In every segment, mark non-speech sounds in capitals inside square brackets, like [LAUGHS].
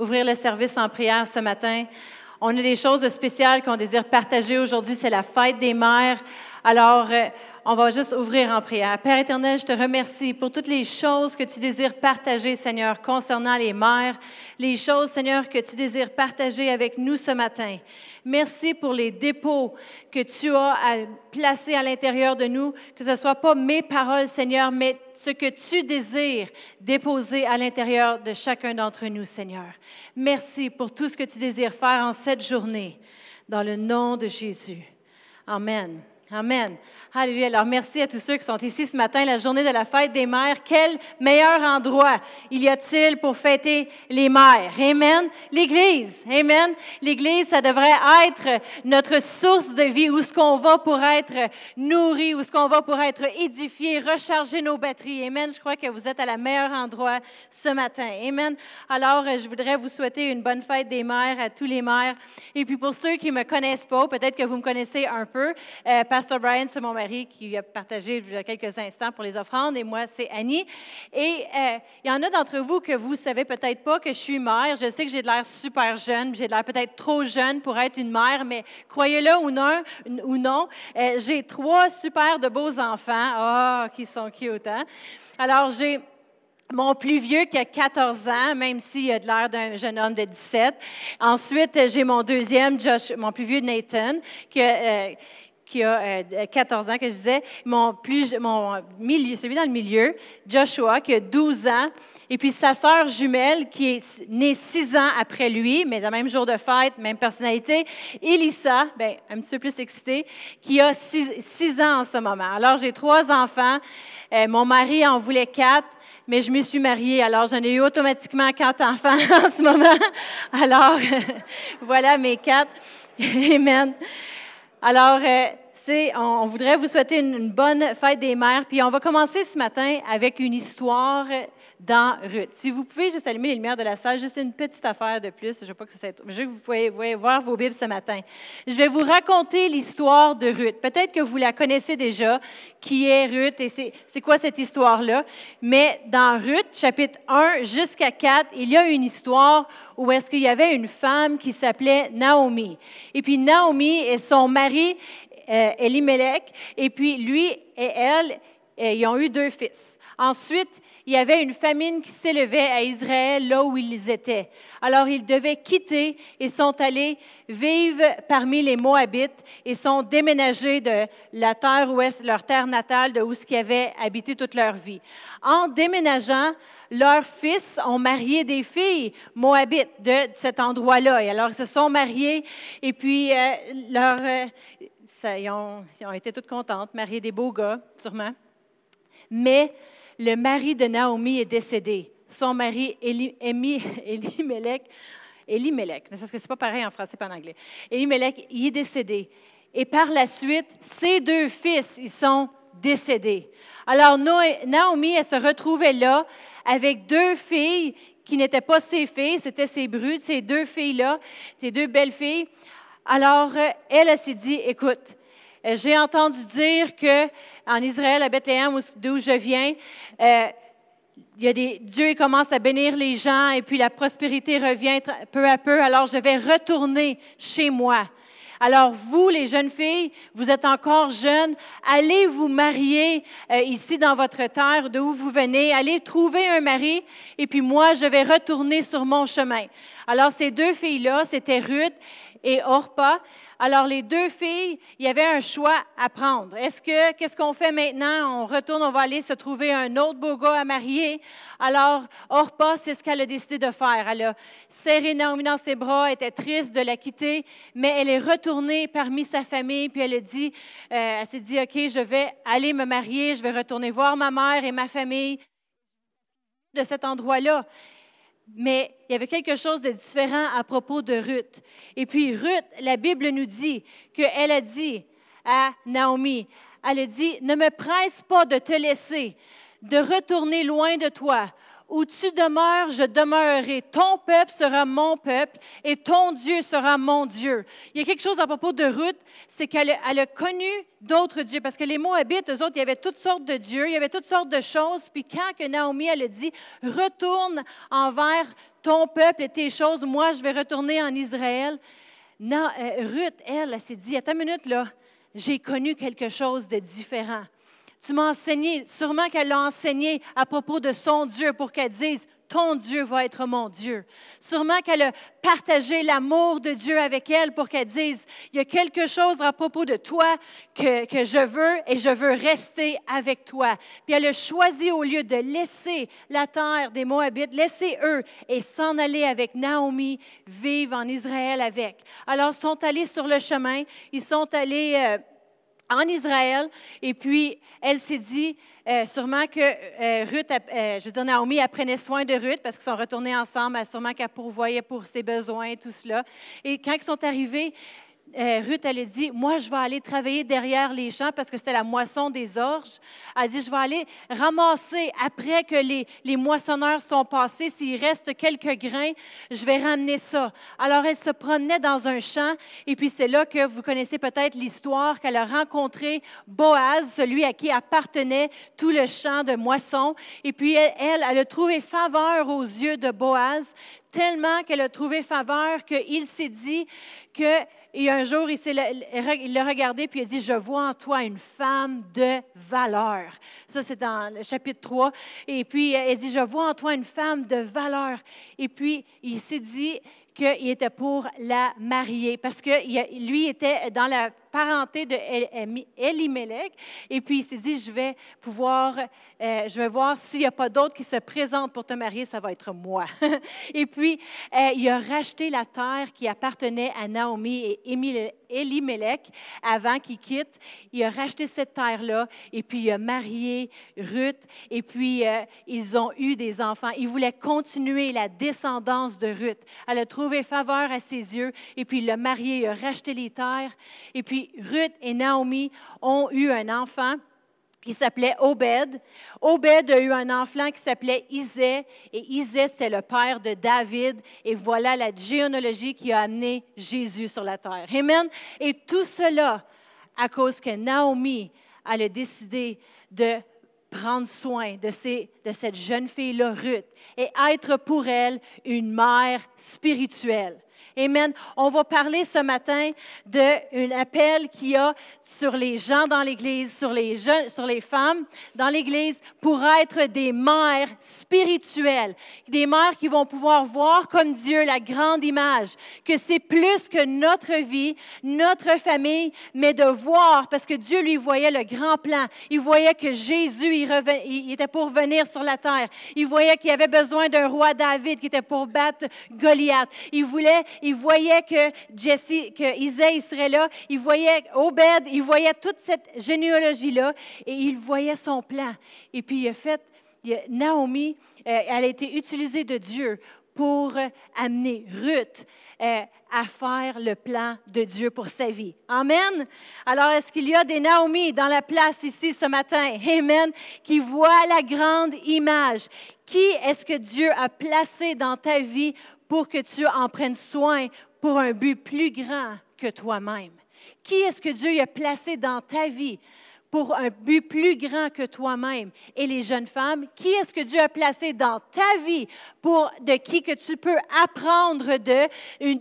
ouvrir le service en prière ce matin. On a des choses spéciales qu'on désire partager aujourd'hui. C'est la fête des mères. Alors, euh, on va juste ouvrir en prière. Père éternel, je te remercie pour toutes les choses que tu désires partager, Seigneur, concernant les mères, les choses, Seigneur, que tu désires partager avec nous ce matin. Merci pour les dépôts que tu as placés à l'intérieur de nous, que ce ne soit pas mes paroles, Seigneur, mais ce que tu désires déposer à l'intérieur de chacun d'entre nous, Seigneur. Merci pour tout ce que tu désires faire en cette journée, dans le nom de Jésus. Amen. Amen. Alléluia. Alors, merci à tous ceux qui sont ici ce matin, la journée de la fête des mères. Quel meilleur endroit il y a-t-il pour fêter les mères? Amen. L'Église. Amen. L'Église, ça devrait être notre source de vie, où ce qu'on va pour être nourri, où ce qu'on va pour être édifié, recharger nos batteries. Amen. Je crois que vous êtes à la meilleure endroit ce matin. Amen. Alors, je voudrais vous souhaiter une bonne fête des mères à tous les mères. Et puis, pour ceux qui ne me connaissent pas, peut-être que vous me connaissez un peu, euh, Pastor Brian, c'est mon mari qui a partagé il y a quelques instants pour les offrandes, et moi, c'est Annie. Et euh, il y en a d'entre vous que vous savez peut-être pas que je suis mère. Je sais que j'ai de l'air super jeune, j'ai de l'air peut-être trop jeune pour être une mère, mais croyez-le ou non, ou non euh, j'ai trois super de beaux enfants. Oh, qui sont cute, hein? Alors, j'ai mon plus vieux qui a 14 ans, même s'il a de l'air d'un jeune homme de 17. Ensuite, j'ai mon deuxième, Josh, mon plus vieux Nathan, qui a, euh, qui a 14 euh, ans, que je disais, mon, milieu, celui dans le milieu, Joshua, qui a 12 ans, et puis sa sœur jumelle, qui est née six ans après lui, mais le même jour de fête, même personnalité, Elissa, ben, un petit peu plus excitée, qui a six, ans en ce moment. Alors, j'ai trois enfants. Euh, mon mari en voulait quatre mais je me suis mariée, alors j'en ai eu automatiquement quatre enfants [LAUGHS] en ce moment. Alors, [LAUGHS] voilà mes quatre. Amen. Alors, euh, on, voudrait vous souhaiter une, bonne fête des mères. Puis on va commencer ce matin avec une histoire dans Ruth. Si vous pouvez juste allumer les lumières de la salle, juste une petite affaire de plus. Je veux pas que ça je veux que vous pouvez voir vos Bibles ce matin. Je vais vous raconter l'histoire de Ruth. Peut-être que vous la connaissez déjà, qui est Ruth et c'est quoi cette histoire-là? Mais dans Ruth, chapitre 1 jusqu'à 4, il y a une histoire où est-ce qu'il y avait une femme qui s'appelait Naomi. Et puis Naomi et son mari Elimelech, et puis lui et elle, euh, ils ont eu deux fils. Ensuite, il y avait une famine qui s'élevait à Israël, là où ils étaient. Alors, ils devaient quitter et sont allés vivre parmi les Moabites et sont déménagés de la terre où est leur terre natale, de où ce qu'ils avaient habité toute leur vie. En déménageant, leurs fils ont marié des filles moabites de cet endroit-là. Et alors, ils se sont mariés et puis euh, leur, ils, ont, été toutes contentes, mariées des beaux gars, sûrement. Mais le mari de Naomi est décédé. Son mari, Elimelech, [LAUGHS] Elimelech, mais parce que c'est pas pareil en français pas en anglais. Elimelech, il est décédé. Et par la suite, ses deux fils, ils sont décédés. Alors Naomi, elle se retrouvait là avec deux filles qui n'étaient pas ses filles, c'était ses brutes, ces deux filles-là, ces deux belles filles. Alors, euh, elle, s'est dit, écoute, euh, j'ai entendu dire que en Israël, à Bethléem, d'où je viens, euh, il y a des, Dieu commence à bénir les gens et puis la prospérité revient peu à peu. Alors, je vais retourner chez moi. Alors, vous, les jeunes filles, vous êtes encore jeunes, allez vous marier ici dans votre terre, d'où vous venez, allez trouver un mari, et puis moi, je vais retourner sur mon chemin. Alors, ces deux filles-là, c'était Ruth et Orpa. Alors, les deux filles, il y avait un choix à prendre. Est-ce que, qu'est-ce qu'on fait maintenant? On retourne, on va aller se trouver un autre beau gars à marier. Alors, Orpa, c'est ce qu'elle a décidé de faire. Elle a serré Naomi dans ses bras, était triste de la quitter, mais elle est retournée parmi sa famille, puis elle a dit, euh, elle s'est dit, OK, je vais aller me marier, je vais retourner voir ma mère et ma famille de cet endroit-là mais il y avait quelque chose de différent à propos de Ruth. Et puis Ruth, la Bible nous dit qu'elle a dit à Naomi, elle a dit, ne me presse pas de te laisser, de retourner loin de toi, où tu demeures, je demeurerai. Ton peuple sera mon peuple et ton Dieu sera mon Dieu. Il y a quelque chose à propos de Ruth, c'est qu'elle a connu d'autres dieux. Parce que les Moabites, eux autres, il y avait toutes sortes de dieux, il y avait toutes sortes de choses. Puis quand que Naomi, elle a dit, retourne envers ton peuple et tes choses, moi, je vais retourner en Israël. Non, euh, Ruth, elle, elle s'est dit, attends une minute, là, j'ai connu quelque chose de différent. Tu m'as enseigné, sûrement qu'elle l'a enseigné à propos de son Dieu pour qu'elle dise, ton Dieu va être mon Dieu. Sûrement qu'elle a partagé l'amour de Dieu avec elle pour qu'elle dise, il y a quelque chose à propos de toi que, que, je veux et je veux rester avec toi. Puis elle a choisi au lieu de laisser la terre des Moabites, laisser eux et s'en aller avec Naomi, vivre en Israël avec. Alors, ils sont allés sur le chemin, ils sont allés... Euh, en Israël. Et puis, elle s'est dit euh, sûrement que euh, Ruth, euh, je veux dire, Naomi, elle prenait soin de Ruth parce qu'ils sont retournés ensemble. Sûrement qu'elle pourvoyait pour ses besoins tout cela. Et quand ils sont arrivés, euh, Ruth, elle a dit, moi, je vais aller travailler derrière les champs parce que c'était la moisson des orges. Elle a dit, je vais aller ramasser après que les, les moissonneurs sont passés. S'il reste quelques grains, je vais ramener ça. Alors, elle se promenait dans un champ et puis c'est là que vous connaissez peut-être l'histoire qu'elle a rencontré Boaz, celui à qui appartenait tout le champ de moisson. Et puis, elle, elle a trouvé faveur aux yeux de Boaz, tellement qu'elle a trouvé faveur qu'il s'est dit que et un jour, il, l'a regardé puis il a dit, je vois en toi une femme de valeur. Ça, c'est dans le chapitre 3. Et puis, il dit, je vois en toi une femme de valeur. Et puis, il s'est dit qu'il était pour la marier parce que lui était dans la parenté de Elimelech. Et puis, il s'est dit, je vais pouvoir, euh, je vais voir s'il n'y a pas d'autres qui se présentent pour te marier, ça va être moi. [LAUGHS] et puis, euh, il a racheté la terre qui appartenait à Naomi et Elimelech avant qu'il quitte. Il a racheté cette terre-là et puis il a marié Ruth et puis euh, ils ont eu des enfants. Il voulait continuer la descendance de Ruth. Elle a trouvé faveur à ses yeux et puis il l'a marié, il a racheté les terres et puis Ruth et Naomi ont eu un enfant qui s'appelait Obed. Obed a eu un enfant qui s'appelait Isée, et Isée, c'était le père de David, et voilà la généalogie qui a amené Jésus sur la terre. Amen. Et tout cela à cause que Naomi, elle a décidé de prendre soin de, de cette jeune fille-là, Ruth, et être pour elle une mère spirituelle. Amen. On va parler ce matin d'un appel qu'il y a sur les gens dans l'Église, sur les jeunes, sur les femmes dans l'Église pour être des mères spirituelles, des mères qui vont pouvoir voir comme Dieu la grande image, que c'est plus que notre vie, notre famille, mais de voir, parce que Dieu lui voyait le grand plan. Il voyait que Jésus, il, était pour venir sur la terre. Il voyait qu'il avait besoin d'un roi David qui était pour battre Goliath. Il voulait, il voyait que Jesse, que Isaïe serait là, il voyait Obed, il voyait toute cette généalogie-là et il voyait son plan. Et puis il a fait, Naomi, euh, elle a été utilisée de Dieu pour amener Ruth euh, à faire le plan de Dieu pour sa vie. Amen. Alors, est-ce qu'il y a des Naomi dans la place ici ce matin? Amen. Qui voient la grande image. Qui est-ce que Dieu a placé dans ta vie pour que tu en prennes soin pour un but plus grand que toi-même? Qui est-ce que Dieu a placé dans ta vie pour un but plus grand que toi-même. Et les jeunes femmes, qui est-ce que Dieu a placé dans ta vie pour de qui que tu peux apprendre de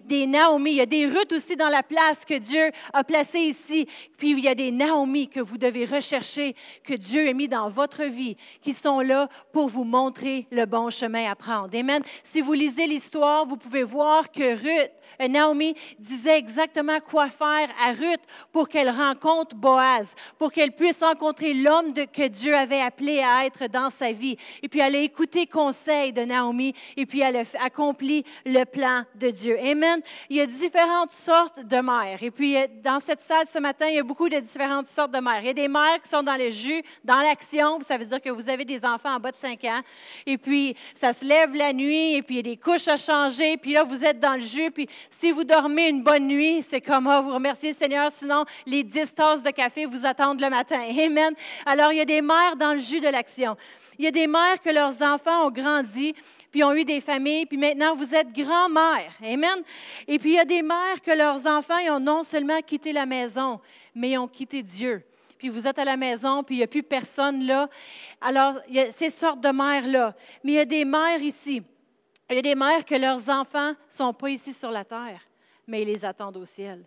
des Naomi? Il y a des Ruth aussi dans la place que Dieu a placée ici. Puis il y a des Naomi que vous devez rechercher, que Dieu a mis dans votre vie, qui sont là pour vous montrer le bon chemin à prendre. Amen. Si vous lisez l'histoire, vous pouvez voir que Ruth, euh, Naomi disait exactement quoi faire à Ruth pour qu'elle rencontre Boaz, pour qu'elle puisse rencontrer l'homme que Dieu avait appelé à être dans sa vie. Et puis elle a écouté conseil de Naomi et puis elle a accompli le plan de Dieu. Amen. Il y a différentes sortes de mères. Et puis euh, dans cette salle ce matin, il y a beaucoup de différentes sortes de mères. Il y a des mères qui sont dans le jus, dans l'action. Ça veut dire que vous avez des enfants en bas de 5 ans. Et puis ça se lève la nuit et puis il y a des couches à changer. Puis là, vous êtes dans le jus. Puis si vous dormez une bonne nuit, c'est comme, oh, vous remerciez le Seigneur. Sinon, les 10 tasses de café vous attendent le matin [LAUGHS] Amen. Alors, il y a des mères dans le jus de l'action. Il y a des mères que leurs enfants ont grandi, puis ont eu des familles, puis maintenant vous êtes grand-mère. Amen. Et puis il y a des mères que leurs enfants ont non seulement quitté la maison, mais ont quitté Dieu. Puis vous êtes à la maison, puis il n'y a plus personne là. Alors, il y a ces sortes de mères-là. Mais il y a des mères ici Il y a des mères que leurs enfants ne sont pas ici sur la terre, mais ils les attendent au ciel.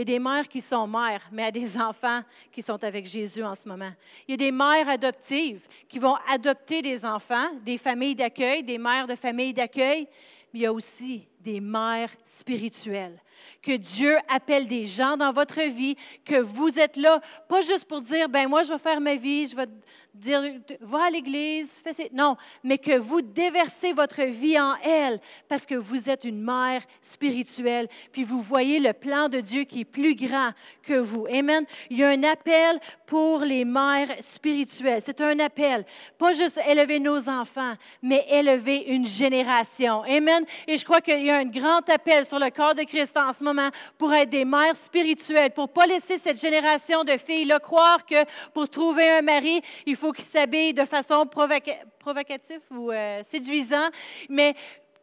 Il y a des mères qui sont mères, mais à des enfants qui sont avec Jésus en ce moment. Il y a des mères adoptives qui vont adopter des enfants, des familles d'accueil, des mères de familles d'accueil, mais il y a aussi des mères spirituelles. Que Dieu appelle des gens dans votre vie, que vous êtes là, pas juste pour dire, ben moi je vais faire ma vie, je vais dire, va à l'église, fais Non, mais que vous déversez votre vie en elle parce que vous êtes une mère spirituelle, puis vous voyez le plan de Dieu qui est plus grand que vous. Amen. Il y a un appel pour les mères spirituelles. C'est un appel. Pas juste élever nos enfants, mais élever une génération. Amen. Et je crois qu'il a un grand appel sur le corps de Christ en ce moment pour être des mères spirituelles, pour ne pas laisser cette génération de filles-là croire que pour trouver un mari, il faut qu'ils s'habillent de façon provocative ou euh, séduisant, mais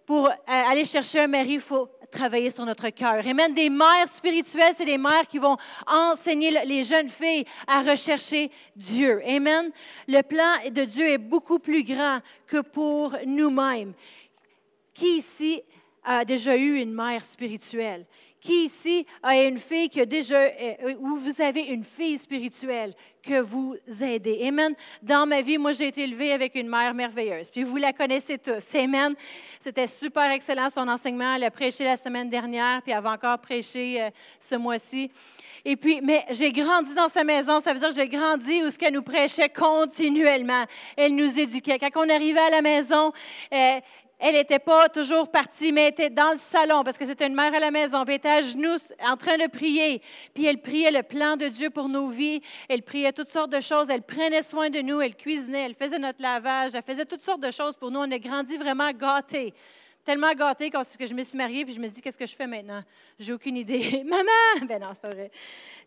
pour euh, aller chercher un mari, il faut travailler sur notre cœur. Amen. Des mères spirituelles, c'est des mères qui vont enseigner les jeunes filles à rechercher Dieu. Amen. Le plan de Dieu est beaucoup plus grand que pour nous-mêmes. Qui ici a déjà eu une mère spirituelle? Qui ici a une fille qui a déjà, euh, ou vous avez une fille spirituelle que vous aidez? Amen. Dans ma vie, moi, j'ai été élevée avec une mère merveilleuse. Puis vous la connaissez tous. Amen. C'était super excellent son enseignement. Elle a prêché la semaine dernière, puis elle va encore prêcher euh, ce mois-ci. Et puis, mais j'ai grandi dans sa maison. Ça veut dire que j'ai grandi où ce qu'elle nous prêchait continuellement. Elle nous éduquait. Quand on arrivait à la maison, euh, elle n'était pas toujours partie, mais était dans le salon parce que c'était une mère à la maison. Elle était à genoux en train de prier. Puis elle priait le plan de Dieu pour nos vies. Elle priait toutes sortes de choses. Elle prenait soin de nous. Elle cuisinait. Elle faisait notre lavage. Elle faisait toutes sortes de choses pour nous. On a grandi vraiment gâtés tellement gâtée quand je me suis mariée, puis je me dit, qu'est-ce que je fais maintenant? J'ai aucune idée. [LAUGHS] Maman! Ben non, c'est pas vrai.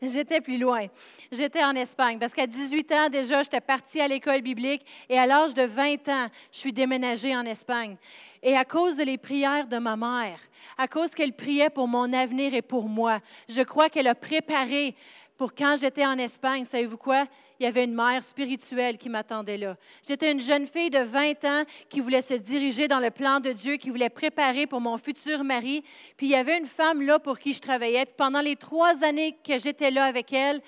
J'étais plus loin. J'étais en Espagne, parce qu'à 18 ans déjà, j'étais partie à l'école biblique, et à l'âge de 20 ans, je suis déménagée en Espagne. Et à cause de les prières de ma mère, à cause qu'elle priait pour mon avenir et pour moi, je crois qu'elle a préparé pour quand j'étais en Espagne. Savez-vous quoi? Il y avait une mère spirituelle qui m'attendait là. J'étais une jeune fille de 20 ans qui voulait se diriger dans le plan de Dieu, qui voulait préparer pour mon futur mari. Puis il y avait une femme là pour qui je travaillais. Puis pendant les trois années que j'étais là avec elle,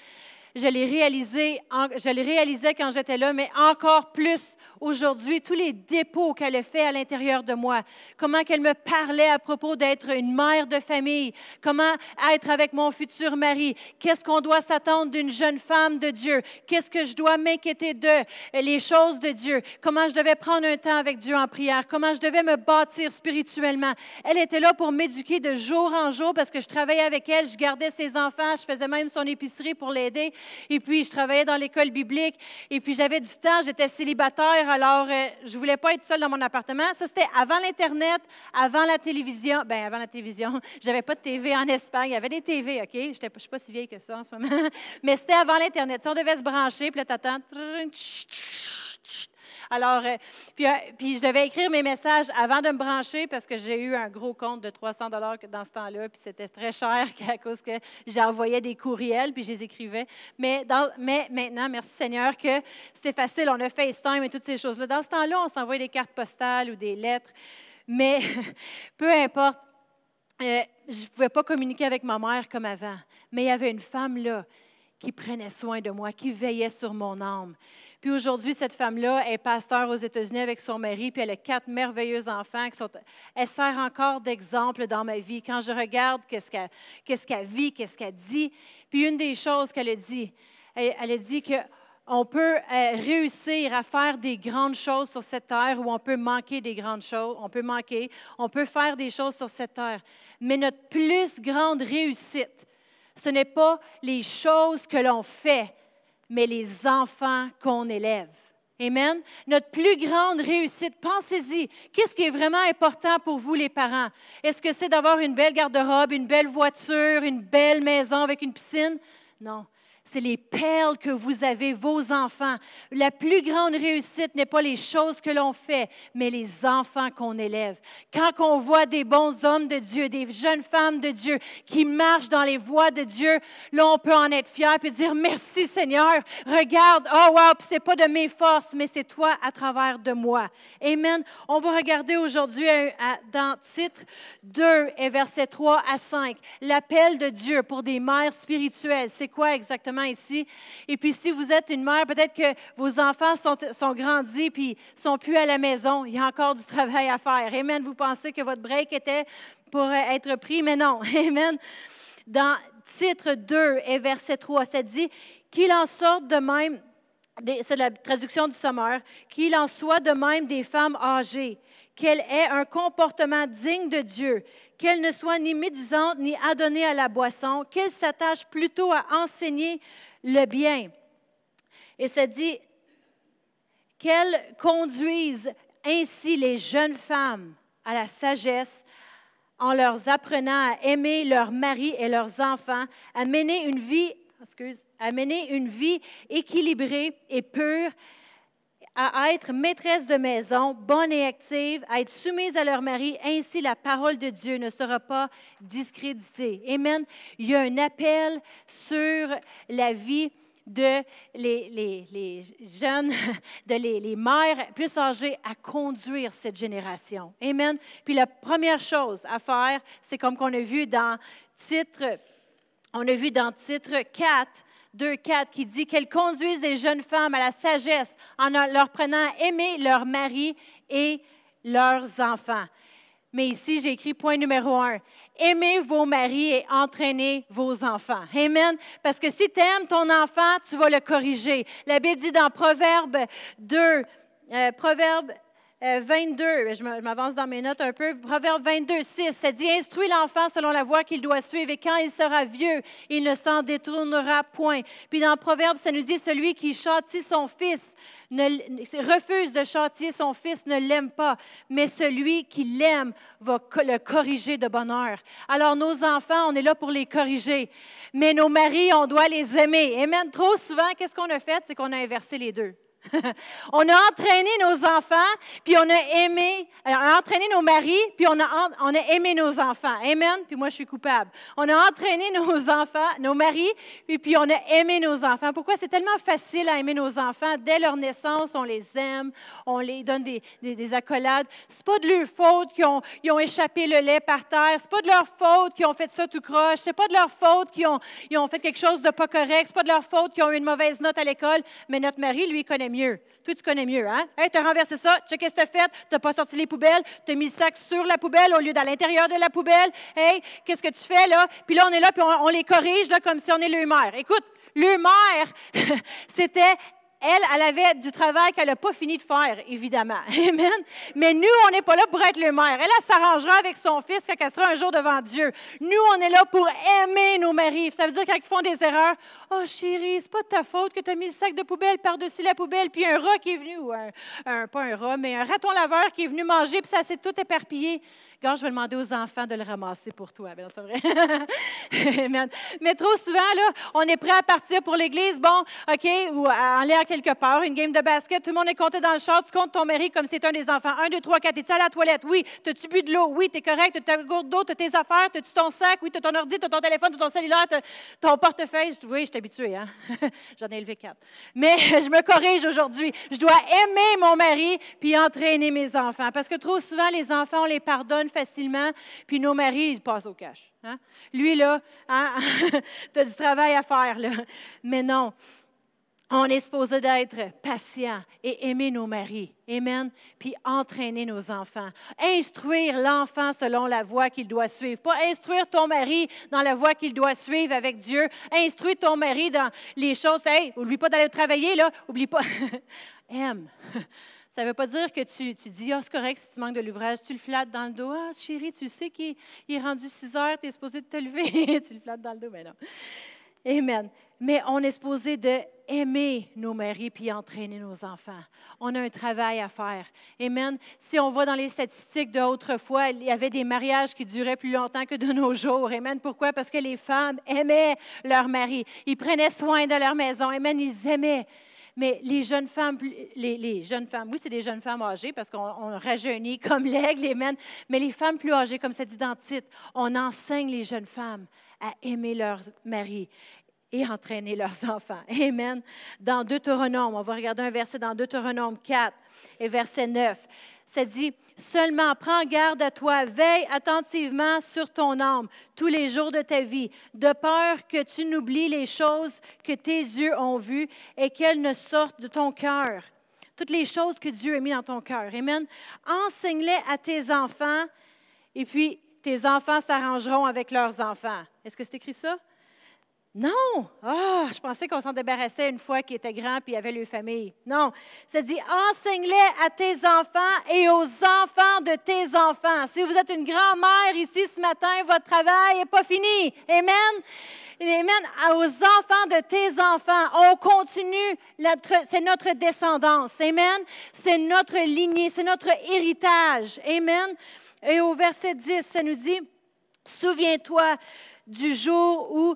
je l'ai réalisé, je l'ai réalisé quand j'étais là, mais encore plus aujourd'hui, tous les dépôts qu'elle a fait à l'intérieur de moi, comment qu'elle me parlait à propos d'être une mère de famille, comment être avec mon futur mari, qu'est-ce qu'on doit s'attendre d'une jeune femme de Dieu, qu'est-ce que je dois m'inquiéter de, les choses de Dieu, comment je devais prendre un temps avec Dieu en prière, comment je devais me bâtir spirituellement? Elle était là pour m'éduquer de jour en jour parce que je travaillais avec elle, je gardais ses enfants, je faisais même son épicerie pour l'aider. Et puis, je travaillais dans l'école biblique. Et puis, j'avais du temps. J'étais célibataire. Alors, euh, je ne voulais pas être seule dans mon appartement. Ça, c'était avant l'Internet, avant la télévision. Bien, avant la télévision. [LAUGHS] J'avais pas de TV en Espagne. Il y avait des TV, OK? Je ne suis pas si vieille que ça en ce moment. [LAUGHS] Mais c'était avant l'Internet. Si on devait se brancher, puis là, t'attends. Alors, euh, puis, euh, puis, je devais écrire mes messages avant de me brancher parce que j'ai eu un gros compte de 300 dollars dans ce temps-là, puis c'était très cher [LAUGHS] à cause que j'envoyais des courriels, puis je les écrivais. Mais, maintenant, merci Seigneur, que c'est facile, on a FaceTime et toutes ces choses-là. Dans ce temps-là, on s'envoyait des cartes postales ou des lettres, mais [LAUGHS] peu importe. Euh, je ne pouvais pas communiquer avec ma mère comme avant, mais il y avait une femme là qui prenait soin de moi, qui veillait sur mon âme. Puis aujourd'hui, cette femme-là est pasteur aux États-Unis avec son mari, puis elle a quatre merveilleux enfants. Qui sont, elle sert encore d'exemple dans ma vie. Quand je regarde qu'est-ce qu'elle, qu'est-ce qu'elle vit, qu'est-ce qu'elle dit. Puis une des choses qu'elle a dit, elle, a dit que on peut euh, réussir à faire des grandes choses sur cette terre ou on peut manquer des grandes choses. On peut manquer, on peut faire des choses sur cette terre. Mais notre plus grande réussite, ce n'est pas les choses que l'on fait, mais les enfants qu'on élève. Amen. Notre plus grande réussite, pensez-y, qu'est-ce qui est vraiment important pour vous les parents? Est-ce que c'est d'avoir une belle garde-robe, une belle voiture, une belle maison avec une piscine? Non. C'est les perles que vous avez, vos enfants. La plus grande réussite n'est pas les choses que l'on fait, mais les enfants qu'on élève. Quand on voit des bons hommes de Dieu, des jeunes femmes de Dieu qui marchent dans les voies de Dieu, là, on peut en être fier et dire merci Seigneur. Regarde, oh wow, c'est pas de mes forces, mais c'est toi à travers de moi. Amen. On va regarder aujourd'hui dans titre 2 et versets 3 à 5, l'appel de Dieu pour des mères spirituelles. C'est quoi exactement? Ici? Et puis si vous êtes une mère, peut-être que vos enfants sont, sont grandis puis sont plus à la maison. Il y a encore du travail à faire. Amen. Vous pensez que votre break était pour être pris, mais non. [LAUGHS] Amen. Dans titre 2 et verset 3, ça dit qu'il en sorte de même c'est la traduction du sommeur, qu'il en soit de même des femmes âgées, qu'elles aient un comportement digne de Dieu, qu'elles ne soient ni médisantes ni adonnées à la boisson, qu'elles s'attachent plutôt à enseigner le bien. Et ça dit qu'elles conduisent ainsi les jeunes femmes à la sagesse en leur apprenant à aimer leur mari et leurs enfants, à mener une vie à mener une vie équilibrée et pure, à être maîtresse de maison, bonne et active, à être soumise à leur mari, ainsi la parole de Dieu ne sera pas discréditée. Amen. Il y a un appel sur la vie de les, jeunes, [LAUGHS] de les, les, mères plus âgées à conduire cette génération. Amen. Puis la première chose à faire, c'est comme qu'on a vu dans titre on a vu dans titre 4, 2, 4, qui dit qu'elles conduisent les jeunes femmes à la sagesse en leur prenant à aimer leur mari et leurs enfants. Mais ici, j'ai écrit point numéro un. Aimez vos maris et entraînez vos enfants. Amen. Parce que si tu aimes ton enfant, tu vas le corriger. La Bible dit dans Proverbe 2, euh, 22, euh, je m'avance dans mes notes un peu, Proverbe 22, 6, ça dit, Instruis l'enfant selon la voie qu'il doit suivre, et quand il sera vieux, il ne s'en détournera point. Puis dans Proverbe, ça nous dit, celui qui châtie son fils, refuse de châtier son fils, ne l'aime pas, mais celui qui l'aime va le corriger de bonheur. Alors nos enfants, on est là pour les corriger, mais nos maris, on doit les aimer. Et même trop souvent, qu'est-ce qu'on a fait? C'est qu'on a inversé les deux. [LAUGHS] on a entraîné nos enfants, puis on a aimé, euh, on a entraîné nos maris, puis on a, on a aimé nos enfants. Amen. Puis moi, je suis coupable. On a entraîné [LAUGHS] nos enfants, nos maris, puis, puis on a aimé nos enfants. Pourquoi? C'est tellement facile à aimer nos enfants. Dès leur naissance, on les aime, on les donne des, des, des accolades. C'est pas de leur faute qu'ils ont, ont échappé le lait par terre. C'est pas de leur faute qu'ils ont fait ça tout croche. C'est pas de leur faute qu'ils ont, ont fait quelque chose de pas correct. C'est pas de leur faute qu'ils ont eu une mauvaise note à l'école. Mais notre mari, lui, connaît mieux. Toi, tu connais mieux, hein? Hey, tu as renversé ça, sais qu'est-ce que tu as fait, tu n'as pas sorti les poubelles, tu as mis le sac sur la poubelle au lieu d'à l'intérieur de la poubelle. Hey, qu'est-ce que tu fais là? Puis là, on est là, puis on, les corrige là, comme si on est le mère. Écoute, le mère, [LAUGHS] c'était elle, elle avait du travail qu'elle n'a pas fini de faire, évidemment. [LAUGHS] Amen. Mais nous, on n'est pas là pour être le mère. Elle, elle s'arrangera avec son fils quand elle sera un jour devant Dieu. Nous, on est là pour aimer nos maris. Ça veut dire quand ils font des erreurs, oh chérie, c'est pas de ta faute que tu as mis le sac de poubelle par-dessus la poubelle, puis un rat qui est venu, ou un, pas un rat, mais un raton laveur qui est venu manger, puis ça s'est tout éparpillé. Quand je vais demander aux enfants de le ramasser pour toi. c'est vrai. [LAUGHS] Mais trop souvent, là, on est prêt à partir pour l'église, bon, OK, ou à aller à quelque part, une game de basket, tout le monde est compté dans le char, tu comptes ton mari comme si c'était un des enfants. Un, deux, trois, quatre. Es-tu à la toilette? Oui. T'as-tu bu de l'eau? Oui, t'es correct. T'as ta gourde d'eau, t'as tes affaires, t'as-tu ton sac? Oui, t'as ton ordi, t'as ton téléphone, t'as ton cellulaire, t'as ton portefeuille. Oui, je suis habituée, hein? [LAUGHS] J'en ai élevé quatre. Mais [LAUGHS] je me corrige aujourd'hui. Je dois aimer mon mari puis entraîner mes enfants. Parce que trop souvent, les enfants, on les pardonne facilement, puis nos maris, ils passent au cash. Hein? Lui, là, hein? [LAUGHS] tu as du travail à faire, là. Mais non. On est supposé d'être patient et aimer nos maris. Amen. Puis entraîner nos enfants. Instruire l'enfant selon la voie qu'il doit suivre. Pas instruire ton mari dans la voie qu'il doit suivre avec Dieu. Instruire ton mari dans les choses. Hey, oublie pas d'aller travailler, là. Oublie pas. [LAUGHS] Aime. Ça ne veut pas dire que tu, tu dis, ah, c'est correct si tu manques de l'ouvrage, tu le flattes dans le dos. Ah, chérie, tu sais qu'il est rendu 6 heures, tu es supposé te lever. [LAUGHS] tu le flattes dans le dos, mais non. Amen. Mais on est supposé de aimer nos maris puis entraîner nos enfants. On a un travail à faire. Amen. Si on voit dans les statistiques d'autrefois, il y avait des mariages qui duraient plus longtemps que de nos jours. Amen. Pourquoi? Parce que les femmes aimaient leur mari. Ils prenaient soin de leur maison. Amen. Ils aimaient. Mais les jeunes femmes, les, jeunes femmes, oui, c'est des jeunes femmes âgées parce qu'on rajeunit [LAUGHS] comme l'aigle, amen. Mais les femmes plus âgées, comme le titre, on enseigne les jeunes femmes à aimer leur mari et entraîner leurs [LAUGHS] enfants. Amen. Dans Deutéronome, on va regarder un verset dans Deutéronome 4 et verset 9. Ça dit, seulement prends garde à toi, veille attentivement sur ton âme tous les jours de ta vie, de peur que tu n'oublies les choses que tes yeux ont vues et qu'elles ne sortent de ton cœur. Toutes les choses que Dieu a mis dans ton cœur. Amen. Enseigne-les à tes enfants et puis tes enfants s'arrangeront avec leurs enfants. Est-ce que c'est écrit ça? Non! Ah, je pensais qu'on s'en débarrassait une fois qu'il était grand et avait leur famille. Non. Ça dit enseigne-les à tes enfants et aux enfants de tes enfants. Si vous êtes une grand-mère ici ce matin, votre travail n'est pas fini. Amen. Amen. Aux enfants de tes enfants. On continue. C'est notre descendance. Amen. C'est notre lignée. C'est notre héritage. Amen. Et au verset 10, ça nous dit Souviens-toi du jour où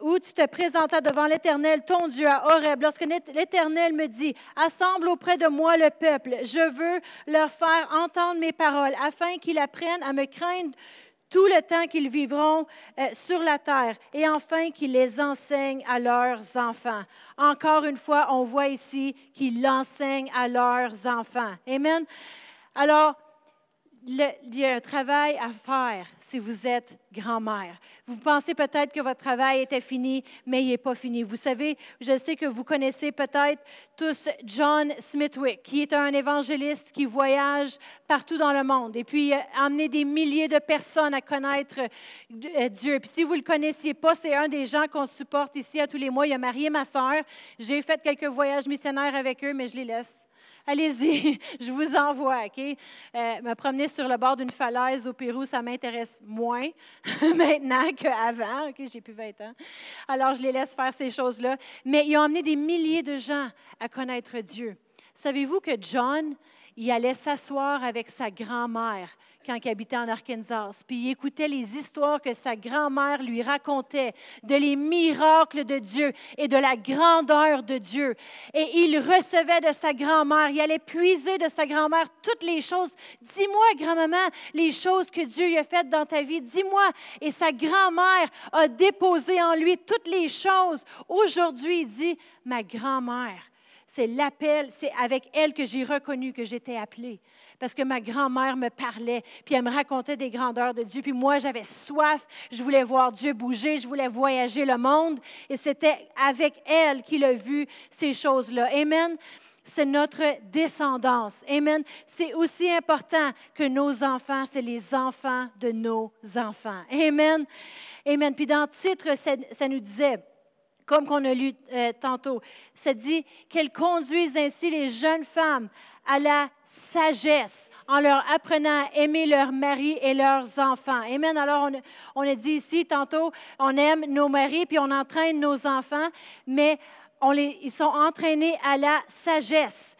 où tu te présentas devant l'Éternel, ton Dieu, à Horeb, lorsque l'Éternel me dit, Assemble auprès de moi le peuple, je veux leur faire entendre mes paroles, afin qu'ils apprennent à me craindre tout le temps qu'ils vivront euh, sur la terre, et enfin qu'ils les enseignent à leurs enfants. Encore une fois, on voit ici qu'ils l'enseignent à leurs enfants. Amen. Alors, il y a un travail à faire si vous êtes grand-mère. Vous pensez peut-être que votre travail était fini, mais il n'est pas fini. Vous savez, je sais que vous connaissez peut-être tous John Smithwick, qui est un évangéliste qui voyage partout dans le monde et puis a amené des milliers de personnes à connaître euh, Dieu. Puis si vous ne le connaissiez pas, c'est un des gens qu'on supporte ici à tous les mois. Il a marié ma soeur. J'ai fait quelques voyages missionnaires avec eux, mais je les laisse allez-y, [LAUGHS] je vous envoie, OK? Euh, me promener sur le bord d'une falaise au Pérou, ça m'intéresse moins [LAUGHS] maintenant qu'avant, OK? J'ai plus 20 ans. Alors, je les laisse faire ces choses-là. Mais ils ont amené des milliers de gens à connaître Dieu. Savez-vous que John, il allait s'asseoir avec sa grand-mère quand il habitait en Arkansas. Puis il écoutait les histoires que sa grand-mère lui racontait de les miracles de Dieu et de la grandeur de Dieu. Et il recevait de sa grand-mère, il allait puiser de sa grand-mère toutes les choses. Dis-moi, grand-maman, les choses que Dieu a faites dans ta vie. Dis-moi. Et sa grand-mère a déposé en lui toutes les choses. Aujourd'hui, il dit, ma grand-mère, c'est l'appel, c'est avec elle que j'ai reconnu que j'étais appelée parce que ma grand-mère me parlait, puis elle me racontait des grandeurs de Dieu. Puis moi, j'avais soif, je voulais voir Dieu bouger, je voulais voyager le monde. Et c'était avec elle qu'il a vu ces choses-là. Amen c'est notre descendance. Amen. C'est aussi important que nos enfants, c'est les enfants de nos enfants. Amen. Amen. Puis dans le titre, ça, nous disait, comme qu'on a lu euh, tantôt, ça dit qu'elles conduisent ainsi les jeunes femmes à la sagesse en leur apprenant à aimer leur mari et leurs enfants. Amen. Alors, on, a dit ici tantôt, on aime nos maris puis on entraîne nos enfants, mais on ils sont entraînés à la sagesse.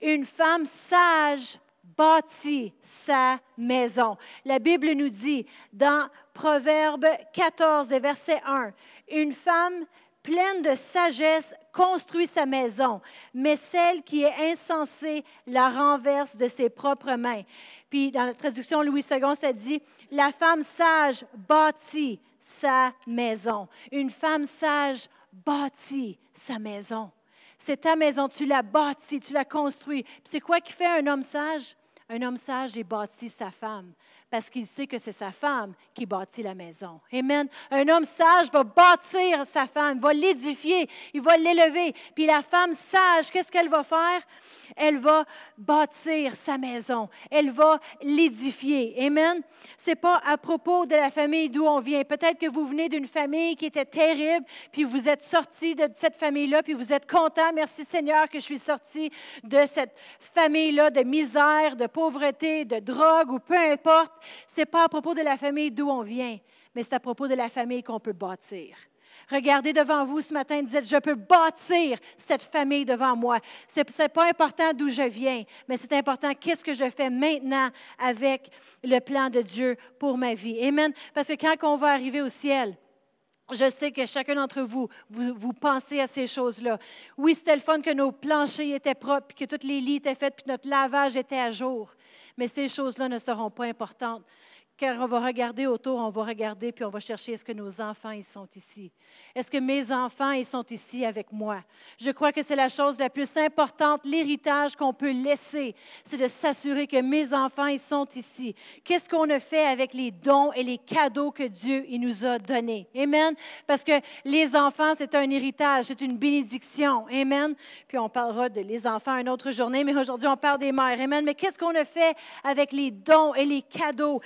Une femme sage bâtit sa maison. La Bible nous dit dans Proverbe 14 verset 1, une femme pleine de sagesse, construit sa maison, mais celle qui est insensée la renverse de ses propres mains. Puis dans la traduction Louis II, ça dit, la femme sage bâtit sa maison. Une femme sage bâtit sa maison. C'est ta maison, tu l'as bâtie, tu l'as construit. C'est quoi qui fait un homme sage? Un homme sage est bâti sa femme parce qu'il sait que c'est sa femme qui bâtit la maison. Amen. Un homme sage va bâtir sa femme, va l'édifier, il va l'élever. Puis la femme sage, qu'est-ce qu'elle va faire? Elle va bâtir sa maison. Elle va l'édifier. Amen. C'est pas à propos de la famille d'où on vient. Peut-être que vous venez d'une famille qui était terrible, puis vous êtes sorti de cette famille-là, puis vous êtes content. Merci Seigneur que je suis sorti de cette famille-là de misère, de pauvreté, de drogue ou peu importe. C'est pas à propos de la famille d'où on vient, mais c'est à propos de la famille qu'on peut bâtir. Regardez devant vous ce matin, dites, je peux bâtir cette famille devant moi. Ce n'est pas important d'où je viens, mais c'est important qu'est-ce que je fais maintenant avec le plan de Dieu pour ma vie. Amen. Parce que quand on va arriver au ciel, je sais que chacun d'entre vous, vous, pensez à ces choses-là. Oui, c'était le fun que nos planchers étaient propres, que toutes les lits étaient faits, puis notre lavage était à jour. Mais ces choses-là ne seront pas importantes. On va regarder autour, on va regarder, puis on va chercher est-ce que nos enfants, ils sont ici? Est-ce que mes enfants, ils sont ici avec moi? Je crois que c'est la chose la plus importante, l'héritage qu'on peut laisser, c'est de s'assurer que mes enfants, ils sont ici. Qu'est-ce qu'on a fait avec les dons et les cadeaux que Dieu il nous a donnés? Amen? Parce que les enfants, c'est un héritage, c'est une bénédiction. Amen? Puis on parlera de les enfants une autre journée, mais aujourd'hui, on parle des mères. Amen? Mais qu'est-ce qu'on a fait avec les dons et les cadeaux,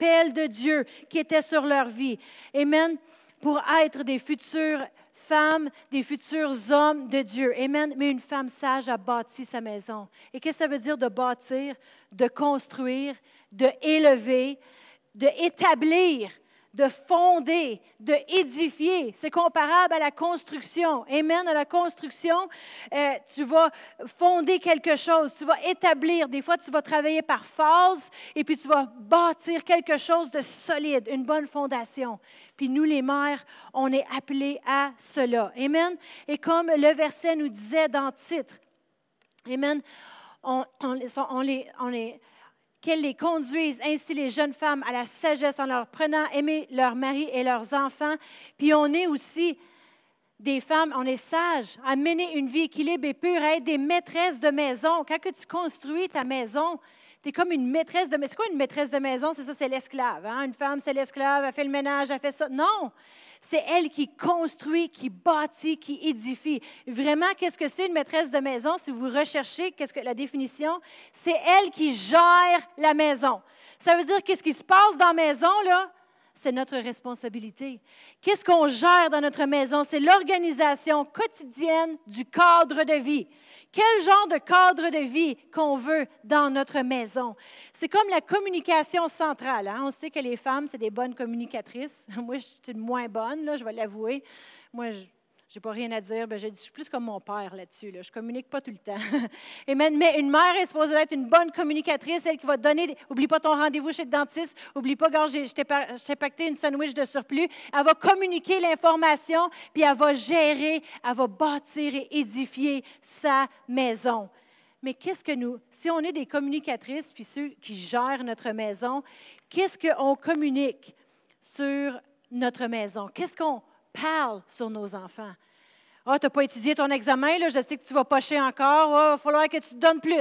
de Dieu qui était sur leur vie? Amen pour être des futures femmes, des futurs hommes de Dieu. Amen. Mais une femme sage a bâti sa maison. Et qu'est-ce que ça veut dire de bâtir, de construire, de élever, de établir? De fonder, de édifier. C'est comparable à la construction. Amen. À la construction, euh, tu vas fonder quelque chose, tu vas établir. Des fois, tu vas travailler par phase et puis tu vas bâtir quelque chose de solide, une bonne fondation. Puis nous, les mères, on est appelés à cela. Amen. Et comme le verset nous disait dans le titre, Amen, on, on, les qu'elles les conduisent ainsi les jeunes femmes à la sagesse en leur prenant aimer leurs maris et leurs enfants. Puis on est aussi des femmes, on est sages à mener une vie équilibrée et pure, à être des maîtresses de maison. Quand que tu construis ta maison, tu es comme une maîtresse de maison. C'est quoi une maîtresse de maison? C'est ça, c'est l'esclave. Hein? Une femme, c'est l'esclave, elle fait le ménage, elle fait ça. Non! C'est elle qui construit, qui bâtit, qui édifie. Vraiment, qu'est-ce que c'est une maîtresse de maison? Si vous recherchez qu'est-ce que la définition, c'est elle qui gère la maison. Ça veut dire qu'est-ce qui se passe dans la maison, là? C'est notre responsabilité. Qu'est-ce qu'on gère dans notre maison? C'est l'organisation quotidienne du cadre de vie. Quel genre de cadre de vie qu'on veut dans notre maison? C'est comme la communication centrale. Hein? On sait que les femmes, c'est des bonnes communicatrices. [LAUGHS] Moi, je suis une moins bonne, là, je vais l'avouer. Moi, je j'ai pas rien à dire. Ben, je suis plus comme mon père là-dessus. Là. Je communique pas tout le temps. [LAUGHS] mais une mère est supposée être une bonne communicatrice, elle qui va donner. Oublie pas ton rendez-vous chez le dentiste. Oublie pas, quand je t'ai pacté une sandwich de surplus. Elle va communiquer l'information, puis elle va gérer, elle va bâtir et édifier sa maison. Mais qu'est-ce que nous, si on est des communicatrices, puis ceux qui gèrent notre maison, qu'est-ce qu'on communique sur notre maison? Qu'est-ce qu'on parle sur nos enfants? Ah, oh, tu n'as pas étudié ton examen, là, je sais que tu vas pocher encore. Ah, il va falloir que tu te donnes plus.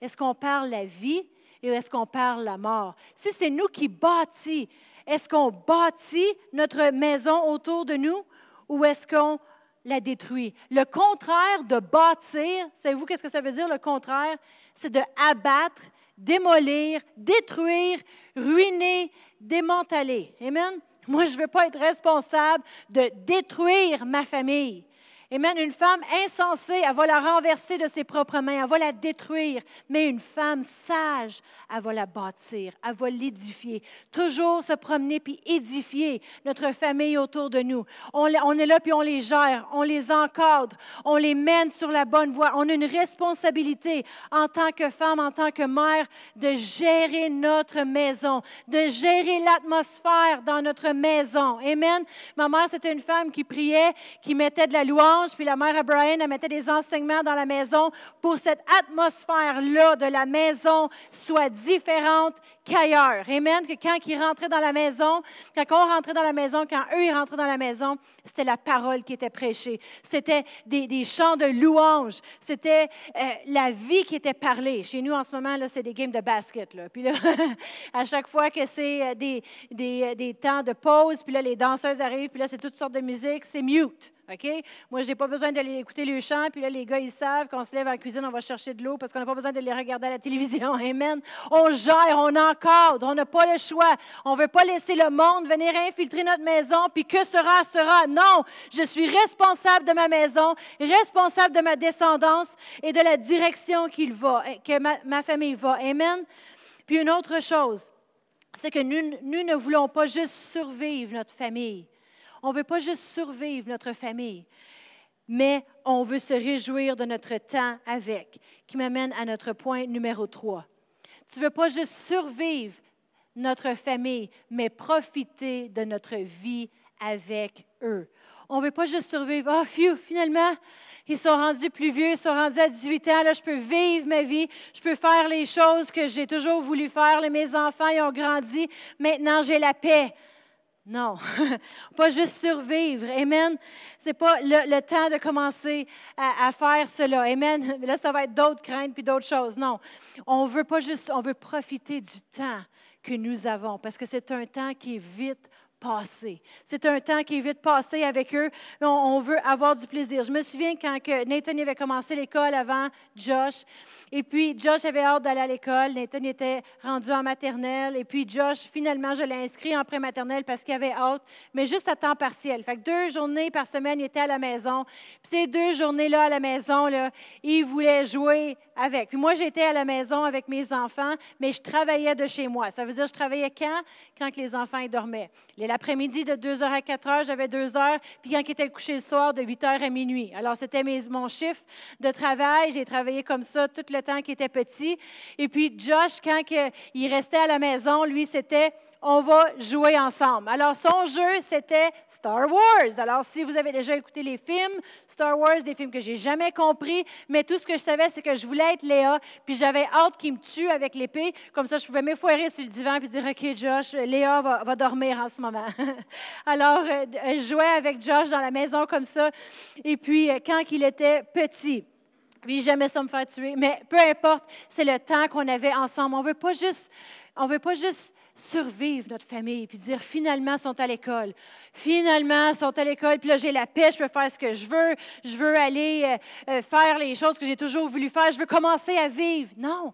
Est-ce qu'on parle la vie et est-ce qu'on parle la mort? Si c'est nous qui bâtis, est-ce qu'on bâtit notre maison autour de nous ou est-ce qu'on la détruit? Le contraire de bâtir, savez-vous qu'est-ce que ça veut dire le contraire? C'est de abattre, démolir, détruire, ruiner, démanteler. Amen? Moi, je ne veux pas être responsable de détruire ma famille. Amen. Une femme insensée, elle va la renverser de ses propres mains, elle va la détruire. Mais une femme sage, elle va la bâtir, elle va l'édifier. Toujours se promener puis édifier notre famille autour de nous. On, est là puis on les gère, on les encadre, on les mène sur la bonne voie. On a une responsabilité en tant que femme, en tant que mère, de gérer notre maison, de gérer l'atmosphère dans notre maison. Amen. Ma mère, c'était une femme qui priait, qui mettait de la louange puis la mère à Brian, elle mettait des enseignements dans la maison pour cette atmosphère-là de la maison soit différente qu'ailleurs. Amen? Que quand ils rentraient dans la maison, quand on rentrait dans la maison, quand eux, ils rentraient dans la maison, c'était la parole qui était prêchée. C'était des, chants de louange. C'était euh, la vie qui était parlée. Chez nous, en ce moment, là, c'est des games de basket. Là. Puis là, [LAUGHS] à chaque fois que c'est euh, des, des, euh, des temps de pause, puis là, les danseuses arrivent, puis là, c'est toutes sortes de musique, c'est mute. OK? Moi, je n'ai pas besoin d'aller écouter le chant, puis là, les gars, ils savent qu'on se lève à la cuisine, on va chercher de l'eau parce qu'on n'a pas besoin de les regarder à la télévision. [LAUGHS] Amen. On gère, on encadre, on n'a pas le choix. On ne veut pas laisser le monde venir infiltrer notre maison, puis que sera, sera. Non, je suis responsable de ma maison, responsable de ma descendance et de la direction qu'il va, que ma, famille va. Amen. Puis une autre chose, c'est que nous ne voulons pas juste survivre notre famille On ne veut pas juste survivre notre famille, mais on veut se réjouir de notre temps avec, qui m'amène à notre point numéro 3. Tu ne veux pas juste survivre notre famille, mais profiter de notre vie avec eux. On ne veut pas juste survivre. Oh, phew, finalement, ils sont rendus plus vieux, ils sont rendus à 18 ans. Là, je peux vivre ma vie. Je peux faire les choses que j'ai toujours voulu faire. mes enfants, ils ont grandi. Maintenant, j'ai la paix. Non, [LAUGHS] pas juste survivre. Amen. Ce n'est pas le, temps de commencer à, à, faire cela. Amen. [LAUGHS] Là, ça va être d'autres craintes puis d'autres choses. Non, on veut pas juste, on veut profiter du temps que nous avons parce que c'est un temps qui est vite passé. C'est un temps qui est vite passé avec eux. On, veut avoir du plaisir. Je me souviens quand que Nathan avait commencé l'école avant Josh. Et puis, Josh avait hâte d'aller à l'école. Nathan était rendu en maternelle. Et puis, Josh, finalement, je l'ai inscrit en pré-maternelle parce qu'il avait hâte, mais juste à temps partiel. Fait que deux journées par semaine, il était à la maison. Puis ces deux journées-là à la maison, là, il voulait jouer avec. Puis moi, j'étais à la maison avec mes enfants, mais je travaillais de chez moi. Ça veut dire, je travaillais quand? Quand les enfants dormaient. L'après-midi, de 2h à 4h, j'avais 2 heures. Puis quand ils étaient couchés le soir, de 8h à minuit. Alors, c'était mon chiffre de travail. J'ai travaillé comme ça tout le temps qu'il était petit. Et puis, Josh, quand il restait à la maison, lui, c'était on va jouer ensemble. Alors, son jeu, c'était Star Wars. Alors, si vous avez déjà écouté les films, Star Wars, des films que j'ai jamais compris, mais tout ce que je savais, c'est que je voulais être Léa, puis j'avais hâte qu'il me tue avec l'épée. Comme ça, je pouvais m'effoirer sur le divan puis dire, OK, Josh, Léa va, dormir en ce moment. [LAUGHS] Alors, euh, je jouais avec Josh dans la maison comme ça. Et puis, euh, quand il était petit, oui, jamais ça me faire tuer, mais peu importe, c'est le temps qu'on avait ensemble. On veut pas juste, on veut pas juste survivre notre famille, puis dire finalement, ils sont à l'école. Finalement, ils sont à l'école, puis là, j'ai la paix, je peux faire ce que je veux. Je veux aller euh, euh, faire les choses que j'ai toujours voulu faire. Je veux commencer à vivre. Non.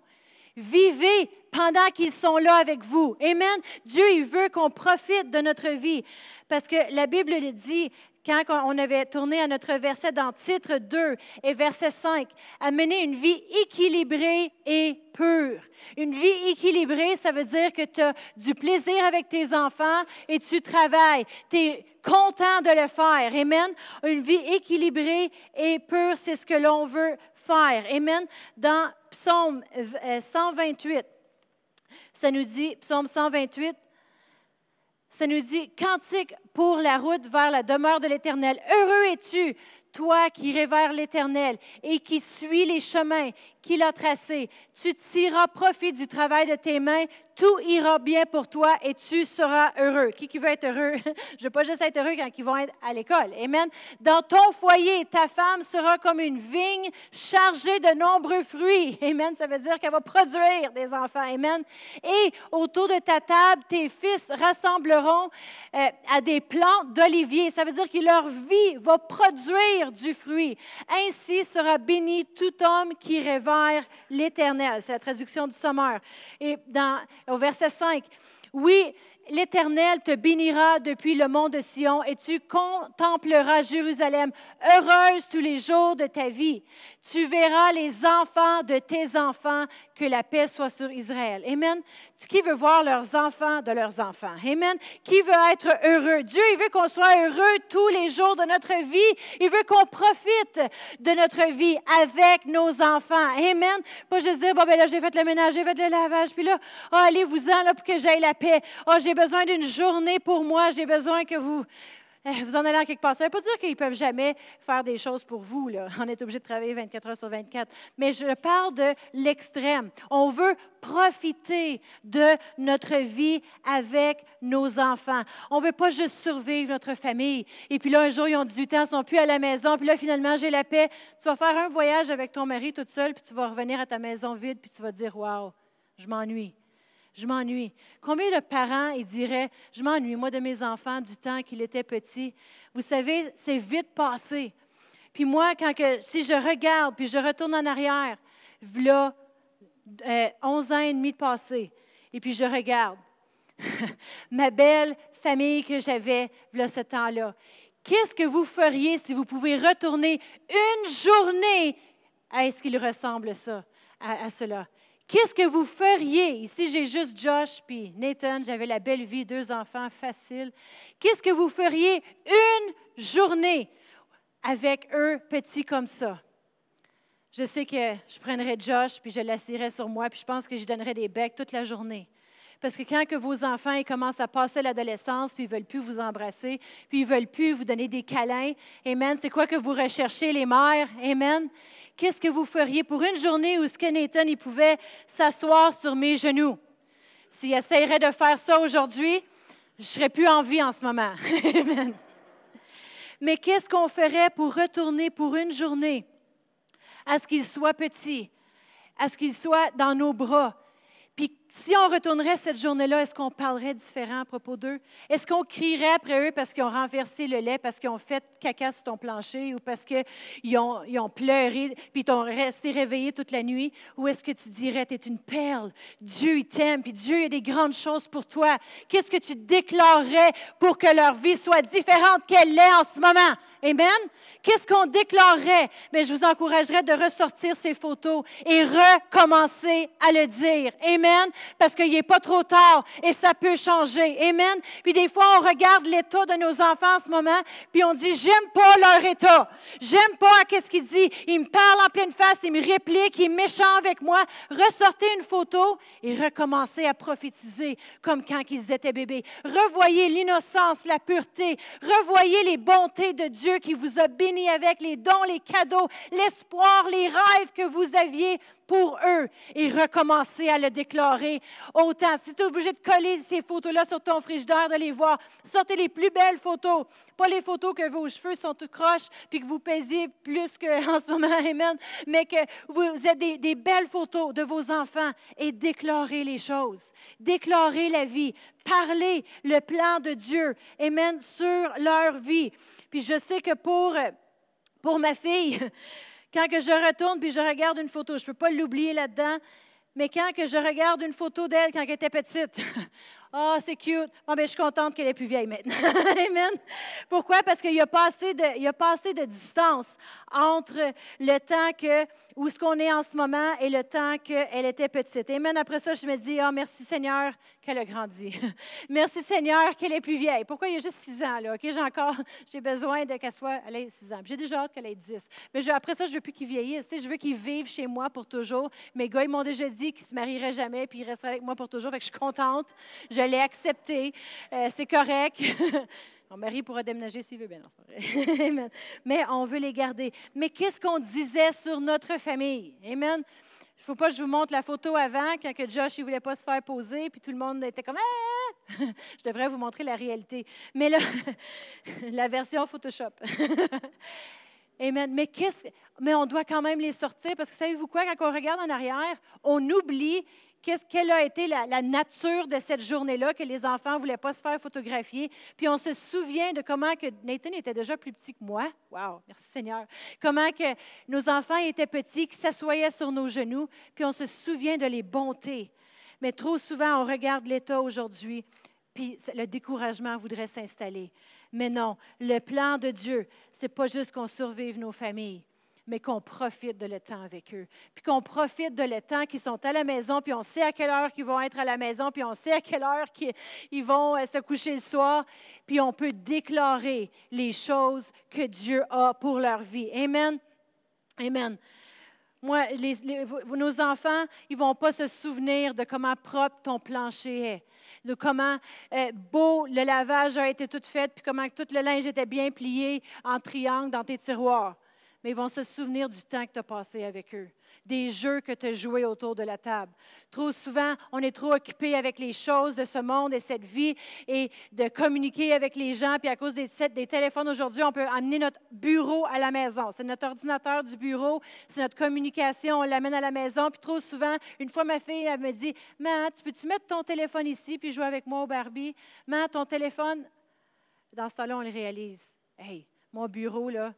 Vivez pendant qu'ils sont là avec vous. Amen. Dieu, il veut qu'on profite de notre vie. Parce que la Bible le dit, quand on avait tourné à notre verset dans titre 2 et verset 5, à mener une vie équilibrée et pure. Une vie équilibrée, ça veut dire que tu as du plaisir avec tes enfants et tu travailles. Tu es content de le faire. Amen. Une vie équilibrée et pure, c'est ce que l'on veut faire. Amen. Dans Psaume 128, euh, ça nous dit, Psaume 128, ça nous dit Cantique pour la route vers la demeure de l'Éternel. Heureux es-tu, toi qui vers l'Éternel et qui suis les chemins qu'il a tracés. Tu tireras profit du travail de tes mains, tout ira bien pour toi et tu seras heureux. Qui, qui veut être heureux? [LAUGHS] Je ne veux pas juste être heureux quand ils vont être à l'école. Amen. Dans ton foyer, ta femme sera comme une vigne chargée de nombreux fruits. [LAUGHS] Amen. Ça veut dire qu'elle va produire des enfants. Amen. Et autour de ta table, tes fils rassembleront euh, à des plantes d'olivier. Ça veut dire que leur vie va produire du fruit. Ainsi sera béni tout homme qui révère l'Éternel. C'est la traduction du Sommeur. Et dans, au verset 5, oui, l'Éternel te bénira depuis le mont de Sion et tu contempleras Jérusalem, heureuse tous les jours de ta vie. Tu verras les enfants de tes enfants, que la paix soit sur Israël. Amen. Qui veut voir leurs enfants de leurs enfants? Amen. Qui veut être heureux? Dieu, il veut qu'on soit heureux tous les jours de notre vie. Il veut qu'on profite de notre vie avec nos enfants. Amen. Pas juste dire, bon, ben là, j'ai fait le ménage, j'ai fait le lavage, puis là, oh, allez-vous-en là pour que j'aille la paix. Oh, j'ai besoin d'une journée pour moi, j'ai besoin que vous eh, vous en allez quelque part. Ça ne veut pas dire qu'ils ne peuvent jamais faire des choses pour vous. [LAUGHS] On est obligé de travailler 24 heures sur 24. Mais je parle de l'extrême. On veut profiter de notre vie avec nos enfants. On ne veut pas juste survivre notre famille. Et puis là, un jour, ils ont 18 ans, ils ne sont plus à la maison. Puis là, finalement, j'ai la paix. Tu vas faire un voyage avec ton mari toute seule, puis tu vas revenir à ta maison vide, puis tu vas dire, Waouh, je m'ennuie je m'ennuie. Combien de parents ils diraient, je m'ennuie, moi, de mes enfants du temps qu'ils étaient petits. Vous savez, c'est vite passé. Puis moi, quand que, si je regarde, puis je retourne en arrière, voilà euh, 11 ans et demi de passé, et puis je regarde [LAUGHS] ma belle famille que j'avais, voilà ce temps-là. Qu'est-ce que vous feriez si vous pouvez retourner une journée? À ce qu'il ressemble ça, à cela? Qu'est-ce que vous feriez? Ici, j'ai juste Josh puis Nathan. J'avais la belle vie, deux enfants, facile. Qu'est-ce que vous feriez une journée avec eux petits comme ça? Je sais que je prendrais Josh puis je l'assirais sur moi puis je pense que je donnerais des becs toute la journée. Parce que quand que vos enfants commencent à passer l'adolescence, puis ils ne veulent plus vous embrasser, puis ils ne veulent plus vous donner des câlins, Amen, c'est quoi que vous recherchez, les mères? Amen? Qu'est-ce que vous feriez pour une journée où il pouvait s'asseoir sur mes genoux? S'il essayerait de faire ça aujourd'hui, je serais plus en vie en ce moment. [LAUGHS] Amen. Mais qu'est-ce qu'on ferait pour retourner pour une journée à ce qu'il soit petit, à ce qu'il soit dans nos bras, puis si on retournerait cette journée-là, est-ce qu'on parlerait différent à propos d'eux? Est-ce qu'on crierait après eux parce qu'ils ont renversé le lait, parce qu'ils ont fait caca sur ton plancher ou parce qu'ils ont, ils ont pleuré puis ils ont resté réveillés toute la nuit? Ou est-ce que tu dirais, tu es une perle, Dieu t'aime, puis Dieu a des grandes choses pour toi? Qu'est-ce que tu déclarerais pour que leur vie soit différente qu'elle l'est en ce moment? Amen? Qu'est-ce qu'on déclarerait? Mais je vous encouragerais de ressortir ces photos et recommencer à le dire. Amen? Parce qu'il n'est pas trop tard et ça peut changer. Amen? Puis des fois, on regarde l'état de nos enfants en ce moment, puis on dit, j'aime pas leur état. J'aime pas qu'est-ce qu'il dit. Il me parle en pleine face, il me réplique, il est méchant avec moi. Ressortez une photo et recommencez à prophétiser comme quand ils étaient bébés. Revoyez l'innocence, la pureté. Revoyez les bontés de Dieu qui vous a béni avec les dons, les cadeaux, l'espoir, les rêves que vous aviez pour eux et recommencer à le déclarer autant. Si tu es obligé de coller ces photos-là sur ton frigidaire, de les voir, sortez les plus belles photos. Pas les photos que vos cheveux sont tout croches puis que vous pèsez plus qu'en [LAUGHS] ce moment, Amen, mais que vous êtes des, belles photos de vos enfants et déclarez les choses. Déclarez la vie. Parlez le plan de Dieu, Amen, sur leur vie. Puis je sais que pour, pour ma fille, quand que je retourne puis je regarde une photo, je ne peux pas l'oublier là-dedans, mais quand que je regarde une photo d'elle quand elle était petite, [LAUGHS] Ah, oh, c'est cute. Bon, ben, je suis contente qu'elle est plus vieille maintenant. [LAUGHS] Amen. Pourquoi? Parce qu'il n'y a, pas assez de, il a pas assez de distance entre le temps que, où ce qu'on est en ce moment et le temps qu'elle était petite. Amen. Après ça, je me dis, ah, oh, merci Seigneur qu'elle a grandi. [LAUGHS] merci Seigneur qu'elle est plus vieille. Pourquoi? Il y a juste six ans, là? OK, j'ai encore, [LAUGHS] j'ai besoin de qu'elle soit, elle ait six ans. J'ai déjà hâte qu'elle ait dix. Mais après ça, je veux plus qu'ils vieillissent. je veux qu'ils vivent chez moi pour toujours. Mes gars, ils m'ont déjà dit qu'ils se marieraient jamais puis ils resteraient avec moi pour toujours. Fait que je suis contente. Je l'ai accepté. Euh, c'est correct. [LAUGHS] Mon mari pourra déménager s'il veut bien. [LAUGHS] Mais on veut les garder. Mais qu'est-ce qu'on disait sur notre famille? Amen. Il ne faut pas que je vous montre la photo avant, quand que Josh ne voulait pas se faire poser, puis tout le monde était comme ah! [LAUGHS] Je devrais vous montrer la réalité. Mais là, la version Photoshop. Amen. Mais, Mais on doit quand même les sortir parce que savez-vous quoi? Quand on regarde en arrière, on oublie quelle a été la, nature de cette journée-là que les enfants ne voulaient pas se faire photographier. Puis on se souvient de comment que Nathan était déjà plus petit que moi. Wow, merci Seigneur. Comment que nos enfants étaient petits, qui s'assoyaient sur nos genoux, puis on se souvient de les bontés. Mais trop souvent, on regarde l'État aujourd'hui, puis le découragement voudrait s'installer. Mais non, le plan de Dieu, c'est pas juste qu'on survive nos familles mais qu'on profite de le temps avec eux. Puis qu'on profite de le temps qu'ils sont à la maison, puis on sait à quelle heure qu'ils vont être à la maison, puis on sait à quelle heure qu'ils vont euh, se coucher le soir, puis on peut déclarer les choses que Dieu a pour leur vie. Amen. Amen. Moi, nos enfants, ils ne vont pas se souvenir de comment propre ton plancher est, de comment euh, beau le lavage a été tout fait, puis comment tout le linge était bien plié en triangle dans tes tiroirs mais ils vont se souvenir du temps que tu as passé avec eux, des jeux que tu as joués autour de la table. Trop souvent, on est trop occupé avec les choses de ce monde et cette vie et de communiquer avec les gens. Puis à cause des, des téléphones aujourd'hui, on peut amener notre bureau à la maison. C'est notre ordinateur du bureau, c'est notre communication, on l'amène à la maison. Puis trop souvent, une fois ma fille, elle me dit Maman, tu peux-tu mettre ton téléphone ici puis jouer avec moi au Barbie? Maman, ton téléphone. Dans ce temps-là, on le réalise. Hey, mon bureau, là,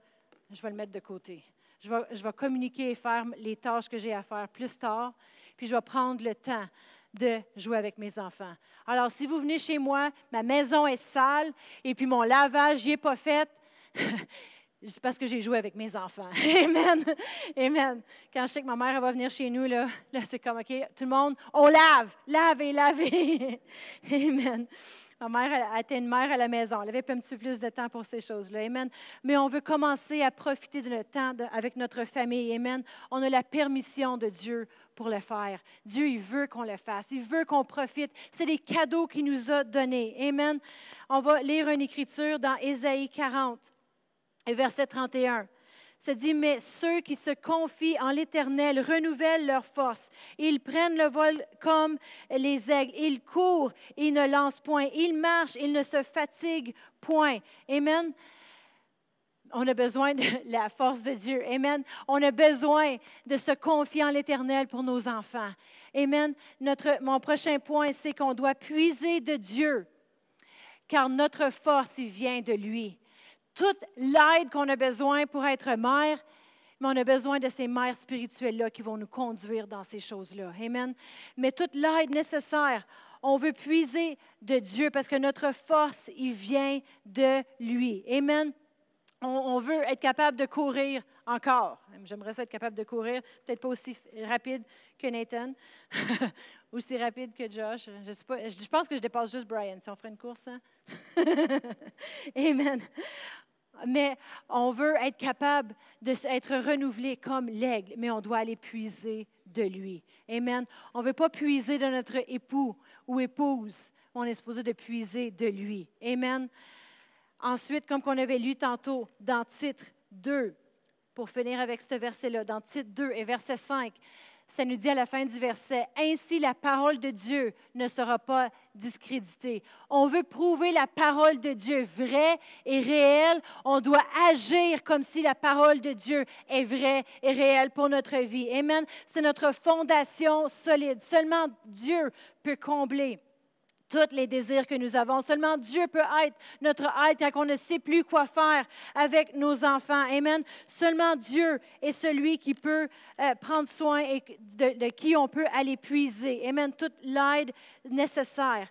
je vais le mettre de côté. Je vais, je vais communiquer et faire les tâches que j'ai à faire plus tard, puis je vais prendre le temps de jouer avec mes enfants. Alors, si vous venez chez moi, ma maison est sale et puis mon lavage n'y est pas fait, [LAUGHS] C'est parce que j'ai joué avec mes enfants. [LAUGHS] Amen. Amen. Quand je sais que ma mère va venir chez nous, là, là c'est comme, OK, tout le monde, on lave, lave et laver. [LAUGHS] Amen. Ma mère était une mère à la maison. Elle avait un petit peu plus de temps pour ces choses-là. Amen. Mais on veut commencer à profiter de notre temps avec notre famille. Amen. On a la permission de Dieu pour le faire. Dieu, il veut qu'on le fasse. Il veut qu'on profite. C'est des cadeaux qu'il nous a donnés. Amen. On va lire une écriture dans Ésaïe 40 verset 31. Ça dit, mais ceux qui se confient en l'Éternel renouvellent leur force. Ils prennent le vol comme les aigles. Ils courent, ils ne lancent point. Ils marchent, ils ne se fatiguent point. Amen. On a besoin de [LAUGHS] la force de Dieu. Amen. On a besoin de se confier en l'Éternel pour nos enfants. Amen. Notre, mon prochain point, c'est qu'on doit puiser de Dieu, car notre force, il vient de lui toute l'aide qu'on a besoin pour être mère, mais on a besoin de ces mères spirituelles-là qui vont nous conduire dans ces choses-là. Amen. Mais toute l'aide nécessaire, on veut puiser de Dieu parce que notre force, il vient de lui. Amen. On, veut être capable de courir encore. J'aimerais ça être capable de courir, peut-être pas aussi rapide que Nathan, [LAUGHS] aussi rapide que Josh. Je, pense que je dépasse juste Brian si on ferait une course. Hein? [LAUGHS] Amen mais on veut être capable d'être renouvelé comme l'aigle, mais on doit aller puiser de lui. Amen. On ne veut pas puiser de notre époux ou épouse, on est supposé de puiser de lui. Amen. Ensuite, comme on avait lu tantôt dans titre 2, pour finir avec ce verset-là, dans titre 2 et verset 5, ça nous dit à la fin du verset, Ainsi la parole de Dieu ne sera pas discréditée. On veut prouver la parole de Dieu vraie et réelle. On doit agir comme si la parole de Dieu est vraie et réelle pour notre vie. Amen. C'est notre fondation solide. Seulement Dieu peut combler tous les désirs que nous avons. Seulement Dieu peut être notre aide quand on ne sait plus quoi faire avec nos enfants. Amen. Seulement Dieu est celui qui peut euh, prendre soin et de, qui on peut aller puiser. Amen. Toute l'aide nécessaire.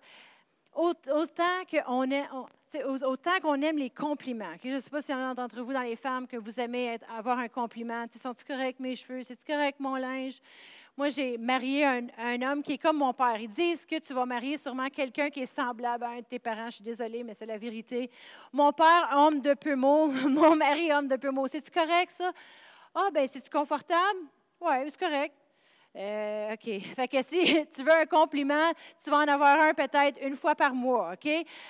Autant qu'on aime les compliments. Je ne sais pas s'il y en a d'entre vous dans les femmes que vous aimez avoir un compliment. Sont-tu correct mes cheveux? C'est-tu correct mon linge? Moi, j'ai marié un, homme qui est comme mon père. Ils disent que tu vas marier sûrement quelqu'un qui est semblable à un de tes parents. Je suis désolée, mais c'est la vérité. Mon père, homme de peu mots. [LAUGHS] Mon mari, homme de peu mots. C'est-tu correct, ça? Ah, ben, c'est-tu confortable? Oui, c'est correct. Euh, OK. Fait que si [LAUGHS] tu veux un compliment, tu vas en avoir un peut-être une fois par mois. OK?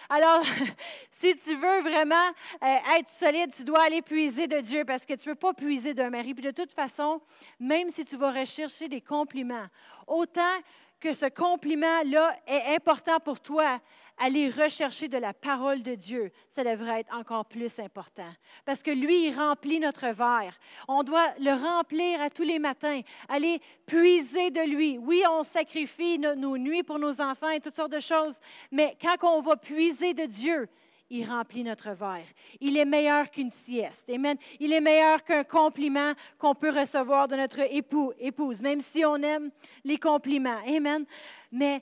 Alors, [LAUGHS] si tu veux vraiment euh, être solide, tu dois aller puiser de Dieu parce que tu ne peux pas puiser d'un mari. Puis de toute façon, même si tu vas rechercher des compliments, autant que ce compliment-là est important pour toi, aller rechercher de la parole de Dieu, ça devrait être encore plus important. Parce que lui, il remplit notre verre. On doit le remplir à tous les matins, aller puiser de lui. Oui, on sacrifie nos, nuits pour nos enfants et toutes sortes de choses, mais quand on va puiser de Dieu, il remplit notre verre. Il est meilleur qu'une sieste. Amen. Il est meilleur qu'un compliment qu'on peut recevoir de notre époux, épouse, même si on aime les compliments. Amen. Mais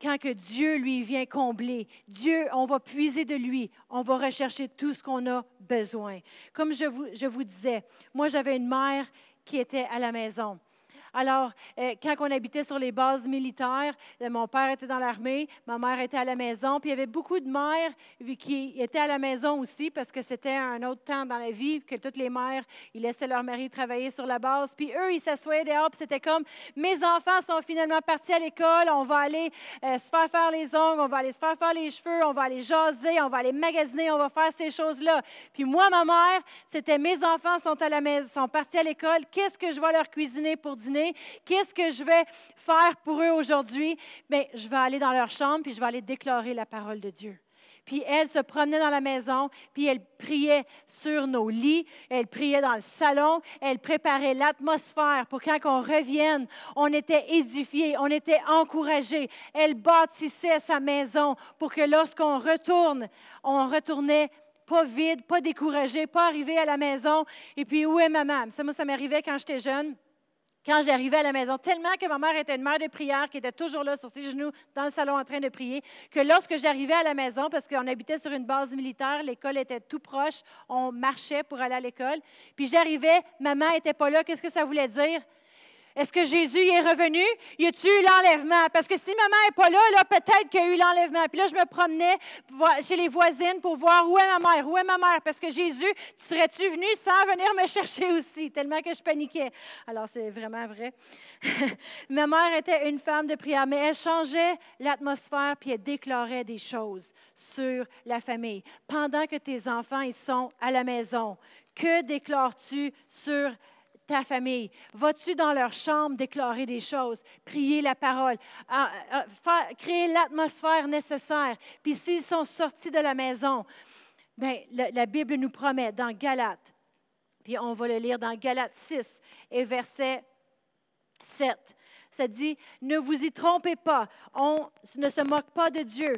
quand que Dieu lui vient combler, Dieu, on va puiser de lui, on va rechercher tout ce qu'on a besoin. Comme je vous, je vous disais, moi j'avais une mère qui était à la maison. Alors, euh, quand on habitait sur les bases militaires, euh, mon père était dans l'armée, ma mère était à la maison, puis il y avait beaucoup de mères qui étaient à la maison aussi parce que c'était un autre temps dans la vie que toutes les mères, ils laissaient leur mari travailler sur la base, puis eux, ils s'assoyaient dehors, puis c'était comme, mes enfants sont finalement partis à l'école, on va aller euh, se faire faire les ongles, on va aller se faire faire les cheveux, on va aller jaser, on va aller magasiner, on va faire ces choses-là. Puis moi, ma mère, c'était mes enfants sont à la maison, sont partis à l'école, qu'est-ce que je vais leur cuisiner pour dîner? Qu'est-ce que je vais faire pour eux aujourd'hui? Bien, je vais aller dans leur chambre, puis je vais aller déclarer la parole de Dieu. Puis elle se promenait dans la maison, puis elle priait sur nos lits, elle priait dans le salon, elle préparait l'atmosphère pour quand on revienne, on était édifiés, on était encouragés. Elle bâtissait sa maison pour que lorsqu'on retourne, on retournait pas vide, pas découragé, pas arrivé à la maison, et puis où est maman? Ça, moi, ça m'arrivait quand j'étais jeune quand j'arrivais à la maison, tellement que ma mère était une mère de prière, qui était toujours là sur ses genoux dans le salon en train de prier, que lorsque j'arrivais à la maison, parce qu'on habitait sur une base militaire, l'école était tout proche, on marchait pour aller à l'école, puis j'arrivais, maman n'était pas là, qu'est-ce que ça voulait dire? Est-ce que Jésus est revenu? Y a-tu eu l'enlèvement? Parce que si maman n'est pas là, là peut-être qu'il y a eu l'enlèvement. Puis là, je me promenais chez les voisines pour voir où est ma mère, où est ma mère? Parce que Jésus, tu serais-tu venu sans venir me [LAUGHS] chercher aussi? Tellement que je paniquais. Alors, c'est vraiment vrai. [LAUGHS] ma mère était une femme de prière, mais elle changeait l'atmosphère puis elle déclarait des choses sur la famille. Pendant que tes enfants, ils sont à la maison, que déclares-tu sur ta famille? Vas-tu dans leur chambre déclarer des choses, prier la parole, créer l'atmosphère nécessaire? Puis s'ils sont sortis de la maison, bien, la, la, Bible nous promet dans Galates, puis on va le lire dans Galates 6 et verset 7. Ça dit, ne vous y trompez pas, on ne se moque pas de Dieu.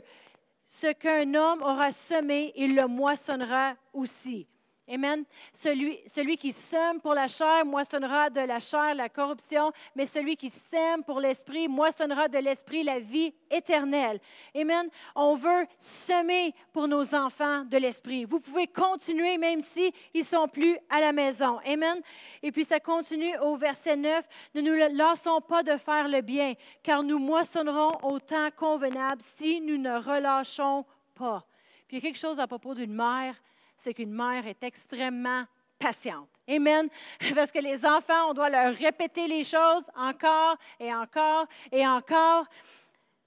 Ce qu'un homme aura semé, il le moissonnera aussi. Amen. Celui, celui qui sème pour la chair moissonnera de la chair la corruption, mais celui qui sème pour l'esprit moissonnera de l'esprit la vie éternelle. Amen. On veut semer pour nos enfants de l'esprit. Vous pouvez continuer même si ils sont plus à la maison. Amen. Et puis ça continue au verset 9. Ne nous lassons pas de faire le bien, car nous moissonnerons au temps convenable si nous ne relâchons pas. Puis il y a quelque chose à propos d'une mère c'est qu'une mère est extrêmement patiente. Amen. Parce que les enfants, on doit leur répéter les choses encore et encore et encore.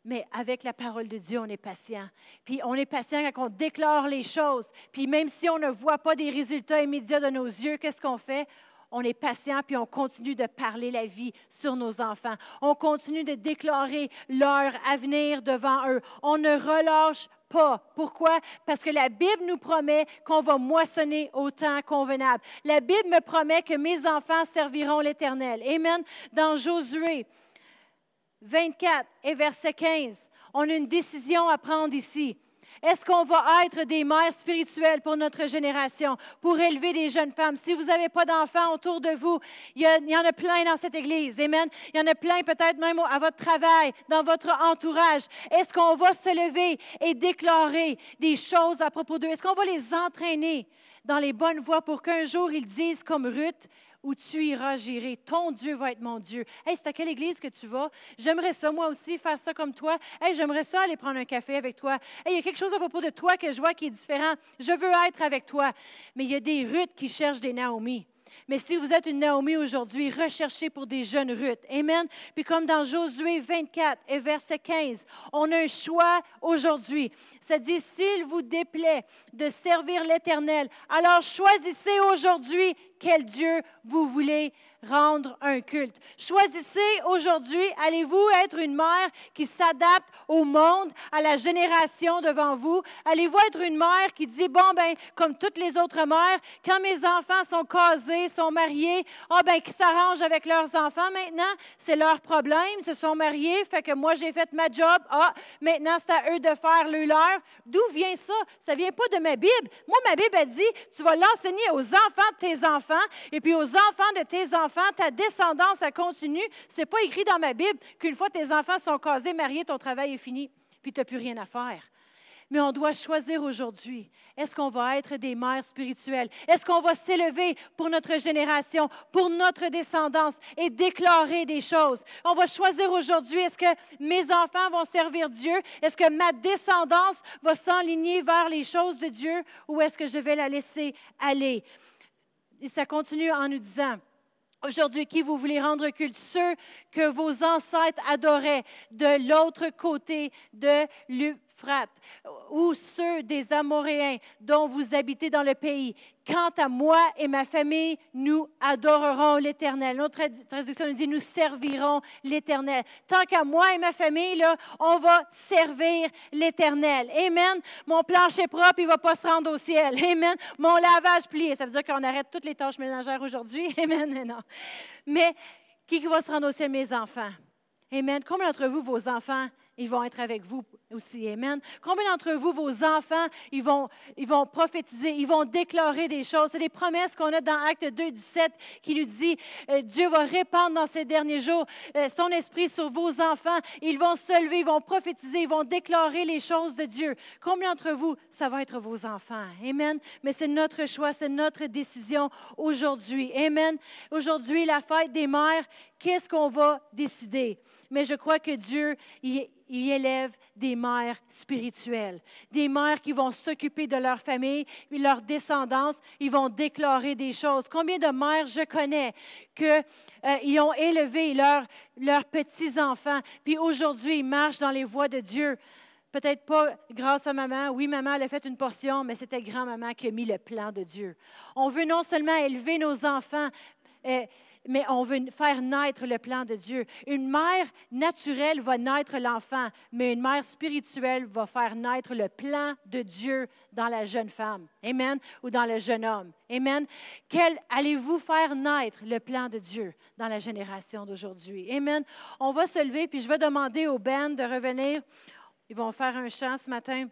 Mais avec la parole de Dieu, on est patient. Puis on est patient quand on déclare les choses. Puis même si on ne voit pas des résultats immédiats de nos yeux, qu'est-ce qu'on fait? On est patient, puis on continue de parler la vie sur nos enfants. On continue de déclarer leur avenir devant eux. On ne relâche pas. Pourquoi? Parce que la Bible nous promet qu'on va moissonner au temps convenable. La Bible me promet que mes enfants serviront l'Éternel. Amen. Dans Josué 24 et verset 15, on a une décision à prendre ici. Est-ce qu'on va être des mères spirituelles pour notre génération, pour élever des jeunes femmes? Si vous n'avez pas d'enfants autour de vous, il y, en a plein dans cette Église. Amen. Il y en a plein peut-être même à votre travail, dans votre entourage. Est-ce qu'on va se lever et déclarer des choses à propos d'eux? Est-ce qu'on va les entraîner dans les bonnes voies pour qu'un jour ils disent comme Ruth, où tu iras, j'irai. Ton Dieu va être mon Dieu. Hey, c'est à quelle église que tu vas? J'aimerais ça, moi aussi, faire ça comme toi. Hey, j'aimerais ça aller prendre un café avec toi. Hey, il y a quelque chose à propos de toi que je vois qui est différent. Je veux être avec toi. Mais il y a des Ruth qui cherchent des Naomi. Mais si vous êtes une Naomi aujourd'hui, recherchez pour des jeunes Ruth. Amen. Puis comme dans Josué 24 et verset 15, on a un choix aujourd'hui. Ça dit, s'il vous déplaît de servir l'Éternel, alors choisissez aujourd'hui quel Dieu vous voulez rendre un culte. Choisissez aujourd'hui, allez-vous être une mère qui s'adapte au monde, à la génération devant vous? Allez-vous être une mère qui dit, bon, ben, comme toutes les autres mères, quand mes enfants sont casés, sont mariés, ah, ben, qui s'arrangent avec leurs enfants maintenant, c'est leur problème, se sont mariés, fait que moi, j'ai fait ma job, ah, maintenant, c'est à eux de faire le leur. D'où vient ça? Ça vient pas de ma Bible. Moi, ma Bible a dit, tu vas l'enseigner aux enfants de tes enfants, et puis aux enfants de tes enfants, ta descendance, a continue. Ce n'est pas écrit dans ma Bible qu'une fois tes enfants sont casés, mariés, ton travail est fini, puis tu n'as plus rien à faire. Mais on doit choisir aujourd'hui. Est-ce qu'on va être des mères spirituelles? Est-ce qu'on va s'élever pour notre génération, pour notre descendance et déclarer des choses? On va choisir aujourd'hui, est-ce que mes enfants vont servir Dieu? Est-ce que ma descendance va s'enligner vers les choses de Dieu? Ou est-ce que je vais la laisser aller? Et ça continue en nous disant, Aujourd'hui, qui vous voulez rendre culte? Ceux que vos ancêtres adoraient de l'autre côté de ou ceux des Amoréens dont vous habitez dans le pays. Quant à moi et ma famille, nous adorerons l'Éternel. Notre traduction nous dit, nous servirons l'Éternel. Tant qu'à moi et ma famille, là, on va servir l'Éternel. Amen. Mon plancher propre, il ne va pas se rendre au ciel. [LAUGHS] Amen. Mon lavage plié, ça veut dire qu'on arrête toutes les tâches ménagères aujourd'hui. [LAUGHS] Amen. Non. Mais qui va se rendre au ciel, mes enfants? Amen. Combien d'entre vous, vos enfants, ils vont être avec vous aussi. Amen. Combien d'entre vous, vos enfants, ils vont, ils vont prophétiser, ils vont déclarer des choses? C'est des promesses qu'on a dans Acte 2, 17 qui nous dit, euh, Dieu va répandre dans ces derniers jours euh, son esprit sur vos enfants. Ils vont se lever, ils vont prophétiser, ils vont déclarer les choses de Dieu. Combien d'entre vous, ça va être vos enfants? Amen. Mais c'est notre choix, c'est notre décision aujourd'hui. Amen. Aujourd'hui, la fête des mères, qu'est-ce qu'on va décider? Mais je crois que Dieu, il, il élève des mères spirituelles, des mères qui vont s'occuper de leur famille, leur descendance, ils vont déclarer des choses. Combien de mères je connais qui euh, ont élevé leurs petits-enfants, puis aujourd'hui ils marchent dans les voies de Dieu. Peut-être pas grâce à maman. Oui, maman, elle a fait une portion, mais c'était grand-maman qui a mis le plan de Dieu. On veut non seulement élever nos enfants, euh, mais on veut faire naître le plan de Dieu. Une mère naturelle va naître l'enfant, mais une mère spirituelle va faire naître le plan de Dieu dans la jeune femme. Amen? Ou dans le jeune homme. Amen? Quel allez-vous faire naître le plan de Dieu dans la génération d'aujourd'hui? Amen? On va se lever, puis je vais demander aux Ben de revenir. Ils vont faire un chant ce matin.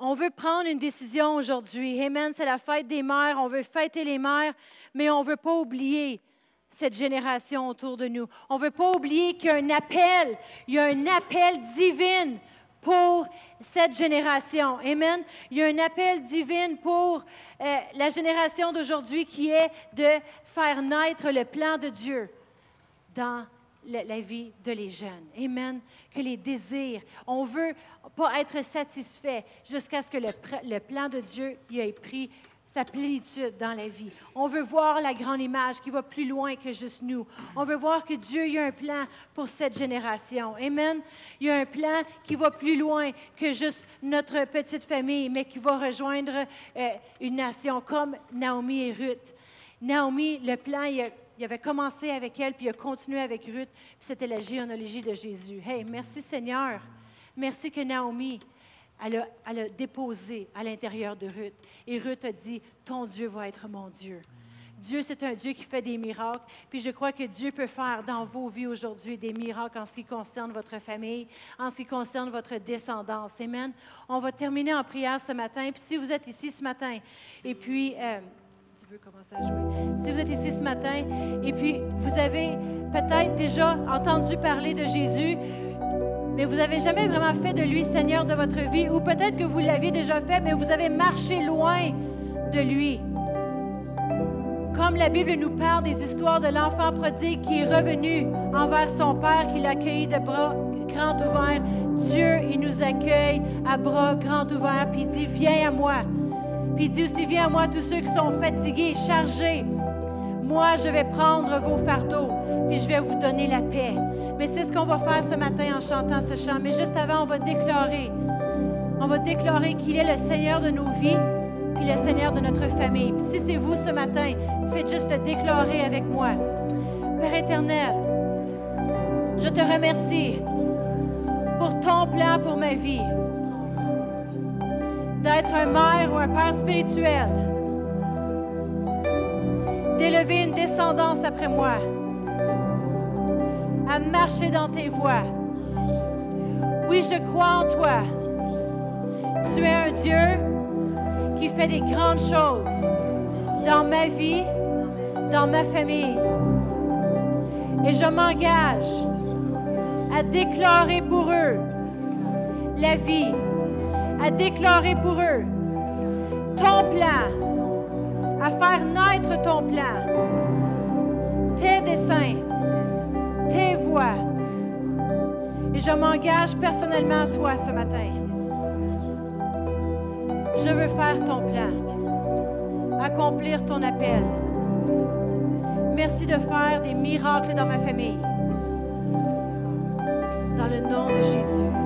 On veut prendre une décision aujourd'hui. Amen, c'est la fête des mères. On veut fêter les mères, mais on ne veut pas oublier cette génération autour de nous. On ne veut pas oublier qu'il y a un appel, il y a un appel divin pour cette génération. Amen. Il y a un appel divin pour euh, la génération d'aujourd'hui qui est de faire naître le plan de Dieu dans la, vie de les jeunes. Amen. Que les désirs, on veut pas être satisfait jusqu'à ce que le, plan de Dieu y ait pris sa plénitude dans la vie. On veut voir la grande image qui va plus loin que juste nous. On veut voir que Dieu y a un plan pour cette génération. Amen. Il y a un plan qui va plus loin que juste notre petite famille, mais qui va rejoindre euh, une nation comme Naomi et Ruth. Naomi, le plan, il a il avait commencé avec elle, puis il a continué avec Ruth, puis c'était la généalogie de Jésus. Hey, merci Seigneur. Merci que Naomi, elle a, déposé à l'intérieur de Ruth. Et Ruth a dit, ton Dieu va être mon Dieu. Dieu, c'est un Dieu qui fait des miracles. Puis je crois que Dieu peut faire dans vos vies aujourd'hui des miracles en ce qui concerne votre famille, en ce qui concerne votre descendance. Amen. On va terminer en prière ce matin. Puis si vous êtes ici ce matin, et puis... Euh, Si vous êtes ici ce matin et puis vous avez peut-être déjà entendu parler de Jésus, mais vous n'avez jamais vraiment fait de lui Seigneur de votre vie, ou peut-être que vous l'aviez déjà fait, mais vous avez marché loin de lui. Comme la Bible nous parle des histoires de l'enfant prodigue qui est revenu envers son Père, qui l'a accueilli de bras grands ouverts, Dieu, il nous accueille à bras grands ouverts, puis il dit, viens à moi. Puis il aussi, viens à moi tous ceux qui sont fatigués, chargés. Moi, je vais prendre vos fardeaux, puis je vais vous donner la paix. Mais c'est ce qu'on va faire ce matin en chantant ce chant. Mais juste avant, on va déclarer, on va déclarer qu'il est le Seigneur de nos vies, puis le Seigneur de notre famille. Puis si c'est vous ce matin, faites juste le déclarer avec moi. Père éternel, je te remercie pour ton plan pour ma vie d'être un mère ou un père spirituel, d'élever une descendance après moi, à marcher dans tes voies. Oui, je crois en toi. Tu es un Dieu qui fait des grandes choses dans ma vie, dans ma famille. Et je m'engage à déclarer pour eux la vie, à déclarer pour eux ton plan, à faire naître ton plan, tes desseins, tes voix. Et je m'engage personnellement à toi ce matin. Je veux faire ton plan, accomplir ton appel. Merci de faire des miracles dans ma famille. Dans le nom de Jésus.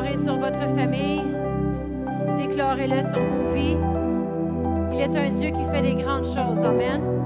Déclarer sur votre famille. Déclarez-le sur vos vies. Il est un Dieu qui fait des grandes choses. Amen.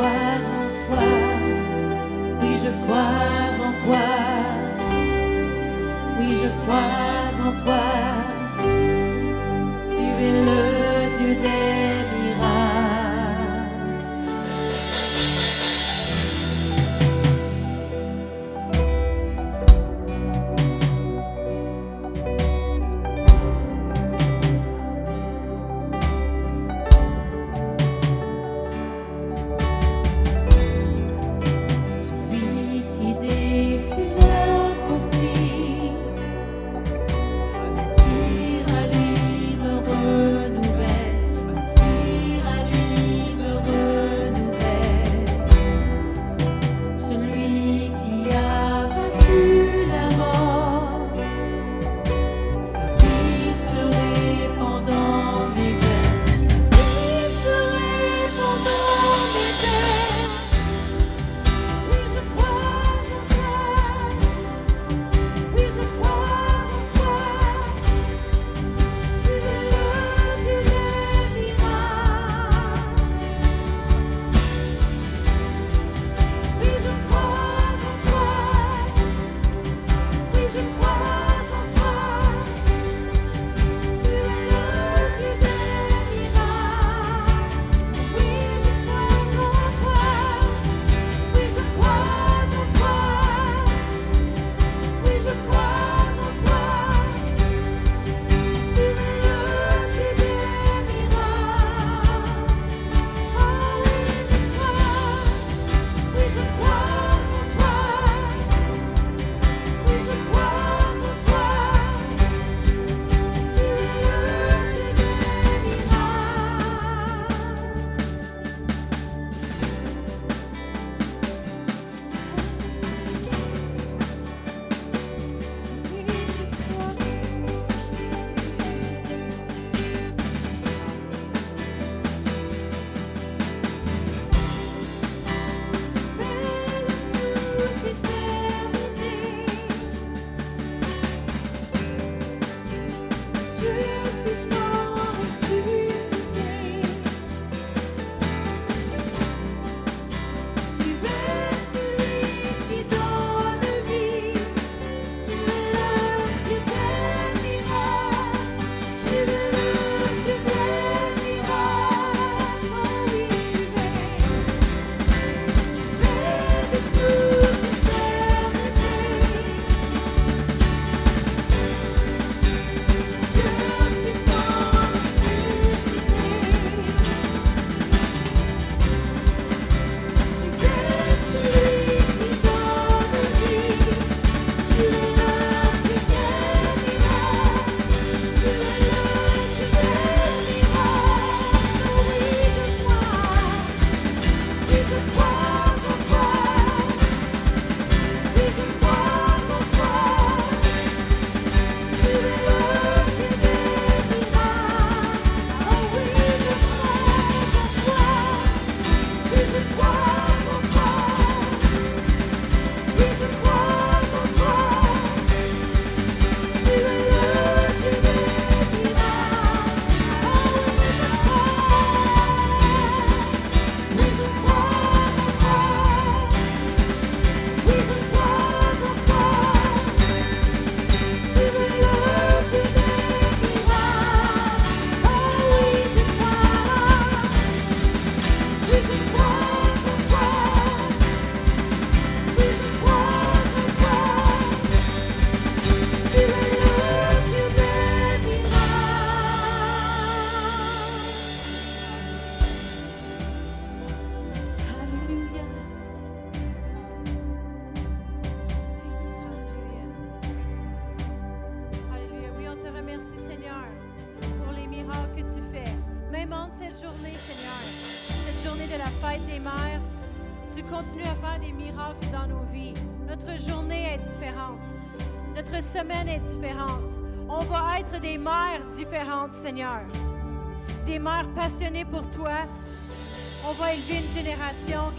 crois en toi, oui je crois en toi, oui je crois en toi.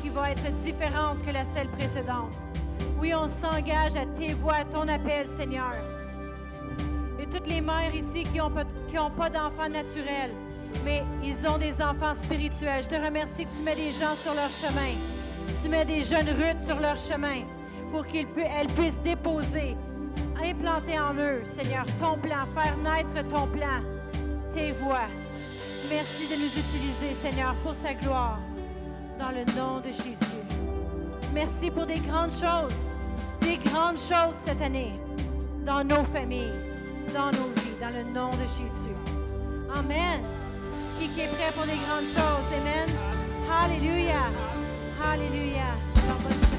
Qui va être différente que la celle précédente. Oui, on s'engage à tes voix, à ton appel, Seigneur. Et toutes les mères ici qui n'ont pas, pas d'enfants naturels, mais ils ont des enfants spirituels. Je te remercie que tu mets des gens sur leur chemin. Tu mets des jeunes Ruth sur leur chemin pour qu'elles puissent déposer, implanter en eux, Seigneur, ton plan, faire naître ton plan, tes voix. Merci de nous utiliser, Seigneur, pour ta gloire, dans le nom de Jésus. Merci pour des grandes choses, des grandes choses cette année, dans nos familles, dans nos vies, dans le nom de Jésus. Amen. Qui, est prêt pour les grandes choses? Amen. Alors, bonne